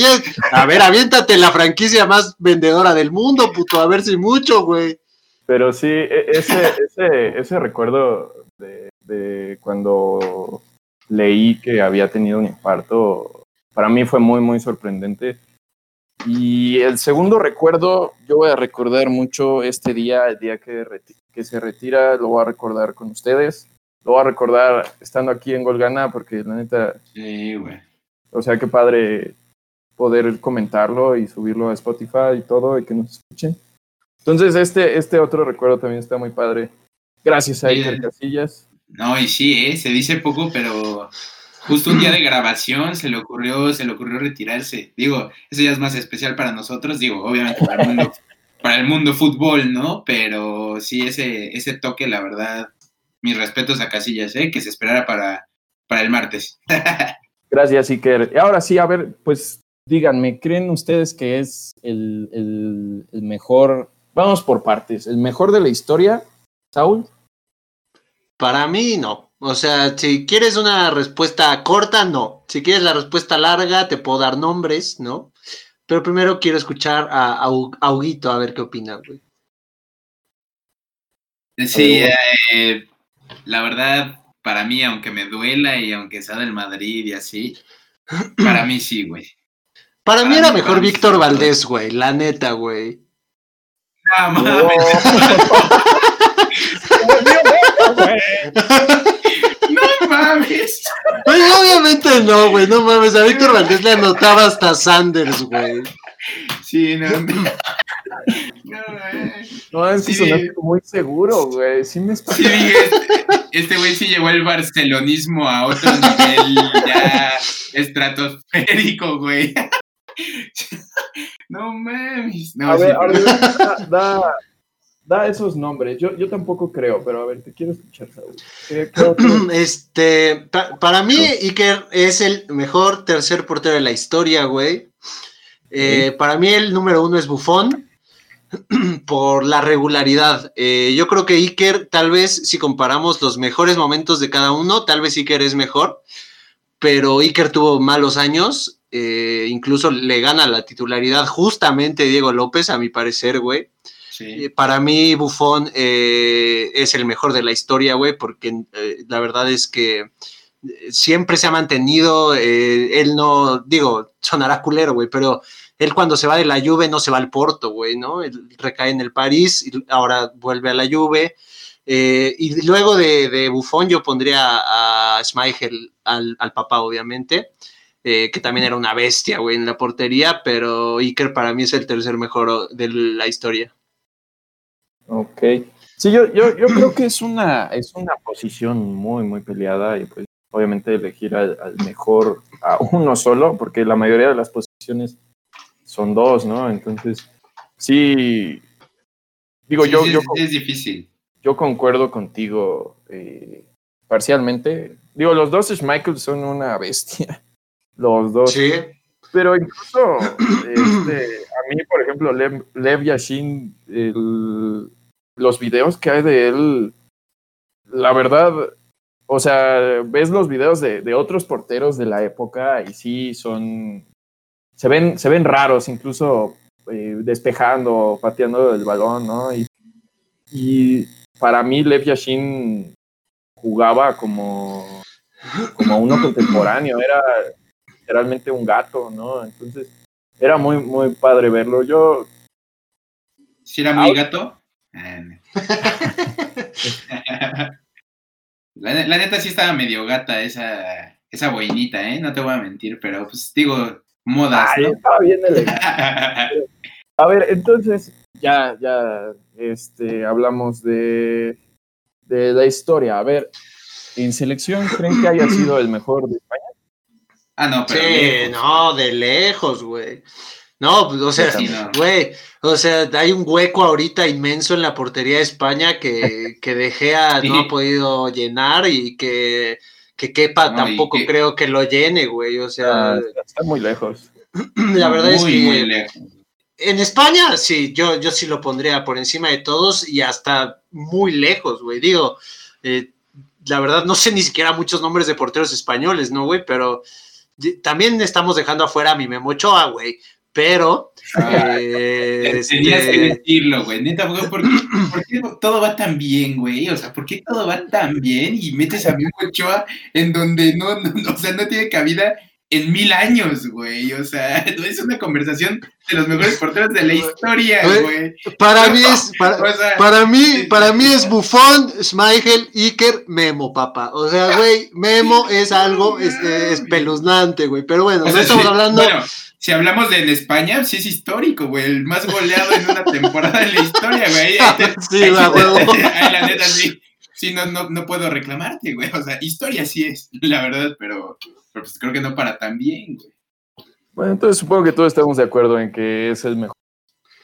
a ver, aviéntate la franquicia más vendedora del mundo, puto, a ver si mucho, güey. Pero sí, e, ese, ese, ese recuerdo de, de cuando leí que había tenido un infarto, para mí fue muy, muy sorprendente. Y el segundo recuerdo, yo voy a recordar mucho este día, el día que, que se retira, lo voy a recordar con ustedes. Lo voy a recordar estando aquí en Golgana, porque la neta. Sí, güey. O sea, qué padre poder comentarlo y subirlo a Spotify y todo, y que nos escuchen. Entonces, este, este otro recuerdo también está muy padre. Gracias a Iker Casillas. No, y sí, ¿eh? se dice poco, pero justo un día de grabación se le ocurrió, se le ocurrió retirarse. Digo, eso ya es más especial para nosotros, digo, obviamente para el mundo, para el mundo fútbol, ¿no? Pero sí, ese, ese toque, la verdad, mis respetos a Casillas, ¿eh? Que se esperara para, para el martes. Gracias, Iker. Y ahora sí, a ver, pues díganme, ¿creen ustedes que es el, el mejor, vamos por partes, el mejor de la historia, Saúl? Para mí no. O sea, si quieres una respuesta corta, no. Si quieres la respuesta larga, te puedo dar nombres, ¿no? Pero primero quiero escuchar a, a, Huguito a ver qué opina, güey. Sí, eh, la verdad, para mí, aunque me duela y aunque sea del Madrid y así, para mí sí, güey. Para, mí era mejor Víctor Valdés, güey, la neta, güey. No, mames. No mames. obviamente no, güey. No mames. A Víctor Valdés le anotaba hasta Sanders, güey. Sí, no. No, no es que sí. muy seguro, güey. Sí me sí, este, este güey sí llevó el barcelonismo a otro nivel ya estratosférico, güey. No mames. No, a ver, a ver, da, da esos nombres. Yo, yo tampoco creo, pero a ver, te quiero escuchar, Saúl. Este, para mí, Iker es el mejor tercer portero de la historia, güey. Eh, para mí, el número uno es Bufón por la regularidad. Eh, yo creo que Iker, tal vez, si comparamos los mejores momentos de cada uno, tal vez Iker es mejor, pero Iker tuvo malos años. Eh, incluso le gana la titularidad justamente Diego López, a mi parecer, güey. Eh, para mí, Buffon eh, es el mejor de la historia, güey, porque eh, la verdad es que siempre se ha mantenido, él no, digo, sonará culero, güey, pero él cuando se va de la Juve no se va al Porto, güey, ¿no? Él recae en el París y ahora vuelve a la Juve. y luego de, de, Buffon yo pondría a, al, al papá, obviamente. que también era una bestia, güey, en la portería, pero Iker para mí es el tercer mejor de la historia. Ok. Sí, yo, yo, yo creo que es una, es una posición muy, muy peleada y pues obviamente elegir al, mejor a uno solo, porque la mayoría de las posiciones son dos, ¿no? Entonces, sí, digo yo, es, yo... Es difícil. Yo concuerdo contigo eh, parcialmente. Digo, los dos Schmeichel son una bestia. Los dos. Sí. Pero incluso, este, a mí, por ejemplo, Lev, Lev Yashin, el, los videos que hay de él, la verdad, o sea, ves los videos de, otros porteros de la época y sí son, se ven, se ven raros, incluso eh, despejando, pateando el balón, ¿no? Y, y para mí Lev Yashin jugaba como, como uno contemporáneo, era realmente un gato, ¿no? Entonces, era muy, muy padre verlo. Yo... ¿Sí era muy gato? la, neta sí estaba medio gata esa, esa boinita, ¿eh? No te voy a mentir, pero pues digo, modas, bien a ver, entonces, ya, ya, este, hablamos de, de la historia. A ver, ¿en selección creen que haya sido el mejor de España? Ah, no, pero. Sí, no, de lejos, güey. No, pues, o sea, güey, o sea, hay un hueco ahorita inmenso en la portería de España que, que De Gea no ha podido llenar y que, que quepa, tampoco creo que lo llene, güey. O sea, ah, está muy lejos. La verdad es que en España sí, yo, yo sí lo pondría por encima de todos y hasta muy lejos, güey. Digo, eh, la verdad no sé ni siquiera muchos nombres de porteros españoles, ¿no, güey? Pero también estamos dejando afuera a mi Memochoa, güey. Pero. Eh, tenías que este decirlo, güey. Neta, ¿por qué, todo va tan bien, güey? O sea, ¿por qué todo va tan bien y metes a Memochoa en donde no, no, o sea, no tiene cabida en mil años, güey. O sea, es una conversación de los mejores porteros de la historia, güey. Para mí es, para, mí, para mí es Buffon, Schmeichel, Iker, Memo, papá. O sea, güey, Memo es algo espeluznante, güey. Pero bueno, no estamos hablando. Bueno, si hablamos de en España, sí es histórico, güey. El más goleado en una temporada de la historia, güey. sí, la la neta, sí. Sí, no, no, no puedo reclamarte, güey. O sea, historia sí es, la verdad, pero pero pues creo que no para tan bien, güey. Bueno, entonces supongo que todos estamos de acuerdo en que es el mejor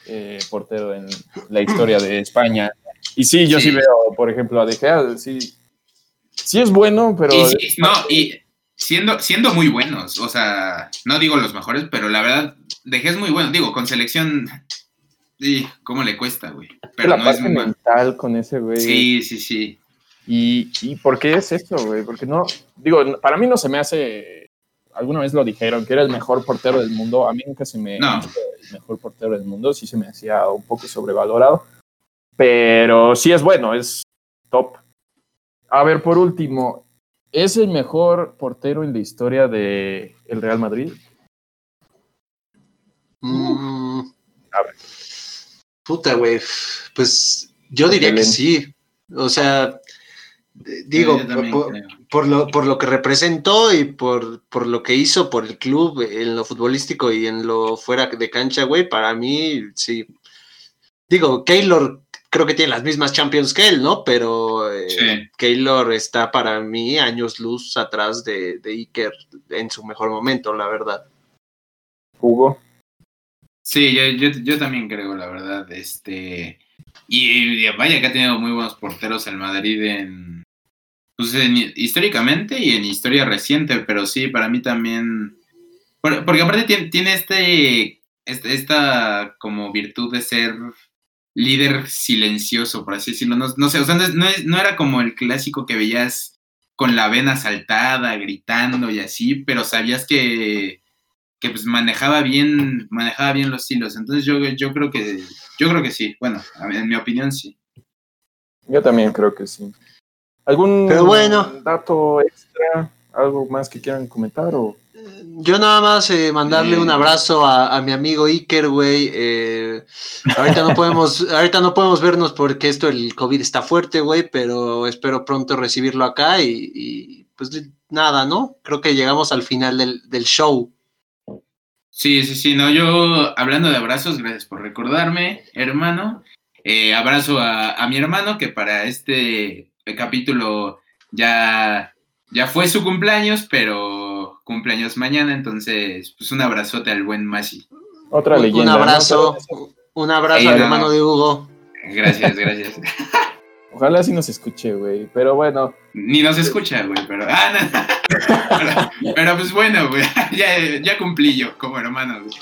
eh, portero en la historia de España. Y sí, yo sí, veo, por ejemplo, a De Gea, sí, sí es bueno, pero... no, y siendo, siendo muy buenos, o sea, no digo los mejores, pero la verdad, De Gea es muy bueno. Digo, con selección, sí, ¿cómo le cuesta, güey? Pero la no parte es mental con ese güey. Sí, sí, sí. ¿Y, ¿Y por qué es esto, güey? Porque no, digo, para mí no se me hace, alguna vez lo dijeron, que era el mejor portero del mundo, a mí nunca se me no. el mejor portero del mundo, sí se me hacía un poco sobrevalorado, pero sí es bueno, es top. A ver, por último, ¿es el mejor portero en la historia de el Real Madrid? Mm. a ver. Puta, güey. Pues yo diría que sí. O sea, Digo, por, lo, por lo que representó y por, por lo que hizo por el club en lo futbolístico y en lo fuera de cancha, güey, para mí sí. Digo, Keylor creo que tiene las mismas Champions que él, ¿no? Pero eh, Keylor está para mí años luz atrás de, de Iker en su mejor momento, la verdad. Hugo. Sí, yo, yo también creo, la verdad. Este. Y, vaya que ha tenido muy buenos porteros el Madrid en, pues históricamente y en historia reciente, pero sí, para mí también, porque aparte tiene, este, este, esta como virtud de ser líder silencioso, por así decirlo, no, sé, o sea, no, no era como el clásico que veías con la vena saltada, gritando y así, pero sabías que que pues manejaba bien, manejaba bien los hilos. Entonces yo, yo creo que, yo creo que sí. Bueno, en mi opinión sí. Yo también creo que sí. ¿Algún dato extra? ¿Algo más que quieran comentar? O? Yo nada más eh, mandarle un abrazo a, mi amigo Iker, güey. Eh, ahorita no podemos, ahorita no podemos vernos porque esto el COVID está fuerte, güey, pero espero pronto recibirlo acá y, pues nada, ¿no? Creo que llegamos al final del, del show. Sí, sí, sí, no, yo hablando de abrazos, gracias por recordarme, hermano. Eh, abrazo a, mi hermano que para este capítulo ya, ya fue su cumpleaños, pero cumpleaños mañana, entonces pues un abrazote al buen Masi. Otra leyenda. Un abrazo, un abrazo al hermano de Hugo. Gracias, gracias. Ojalá sí nos escuche, güey. Pero bueno. Ni nos escucha, güey, pero. Ah, pero, pues bueno, güey. Ya, ya, cumplí yo como hermano, güey.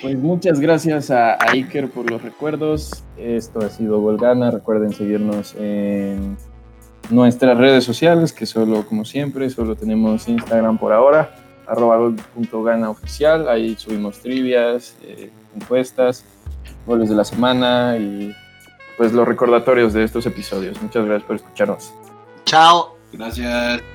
Pues muchas gracias a, Iker por los recuerdos. Esto ha sido Golgana. Recuerden seguirnos en nuestras redes sociales, que solo, como siempre, solo tenemos Instagram por ahora, arroba oficial. Ahí subimos trivias, eh, encuestas, goles de la semana y pues los recordatorios de estos episodios. Muchas gracias por escucharnos. Chao. Gracias.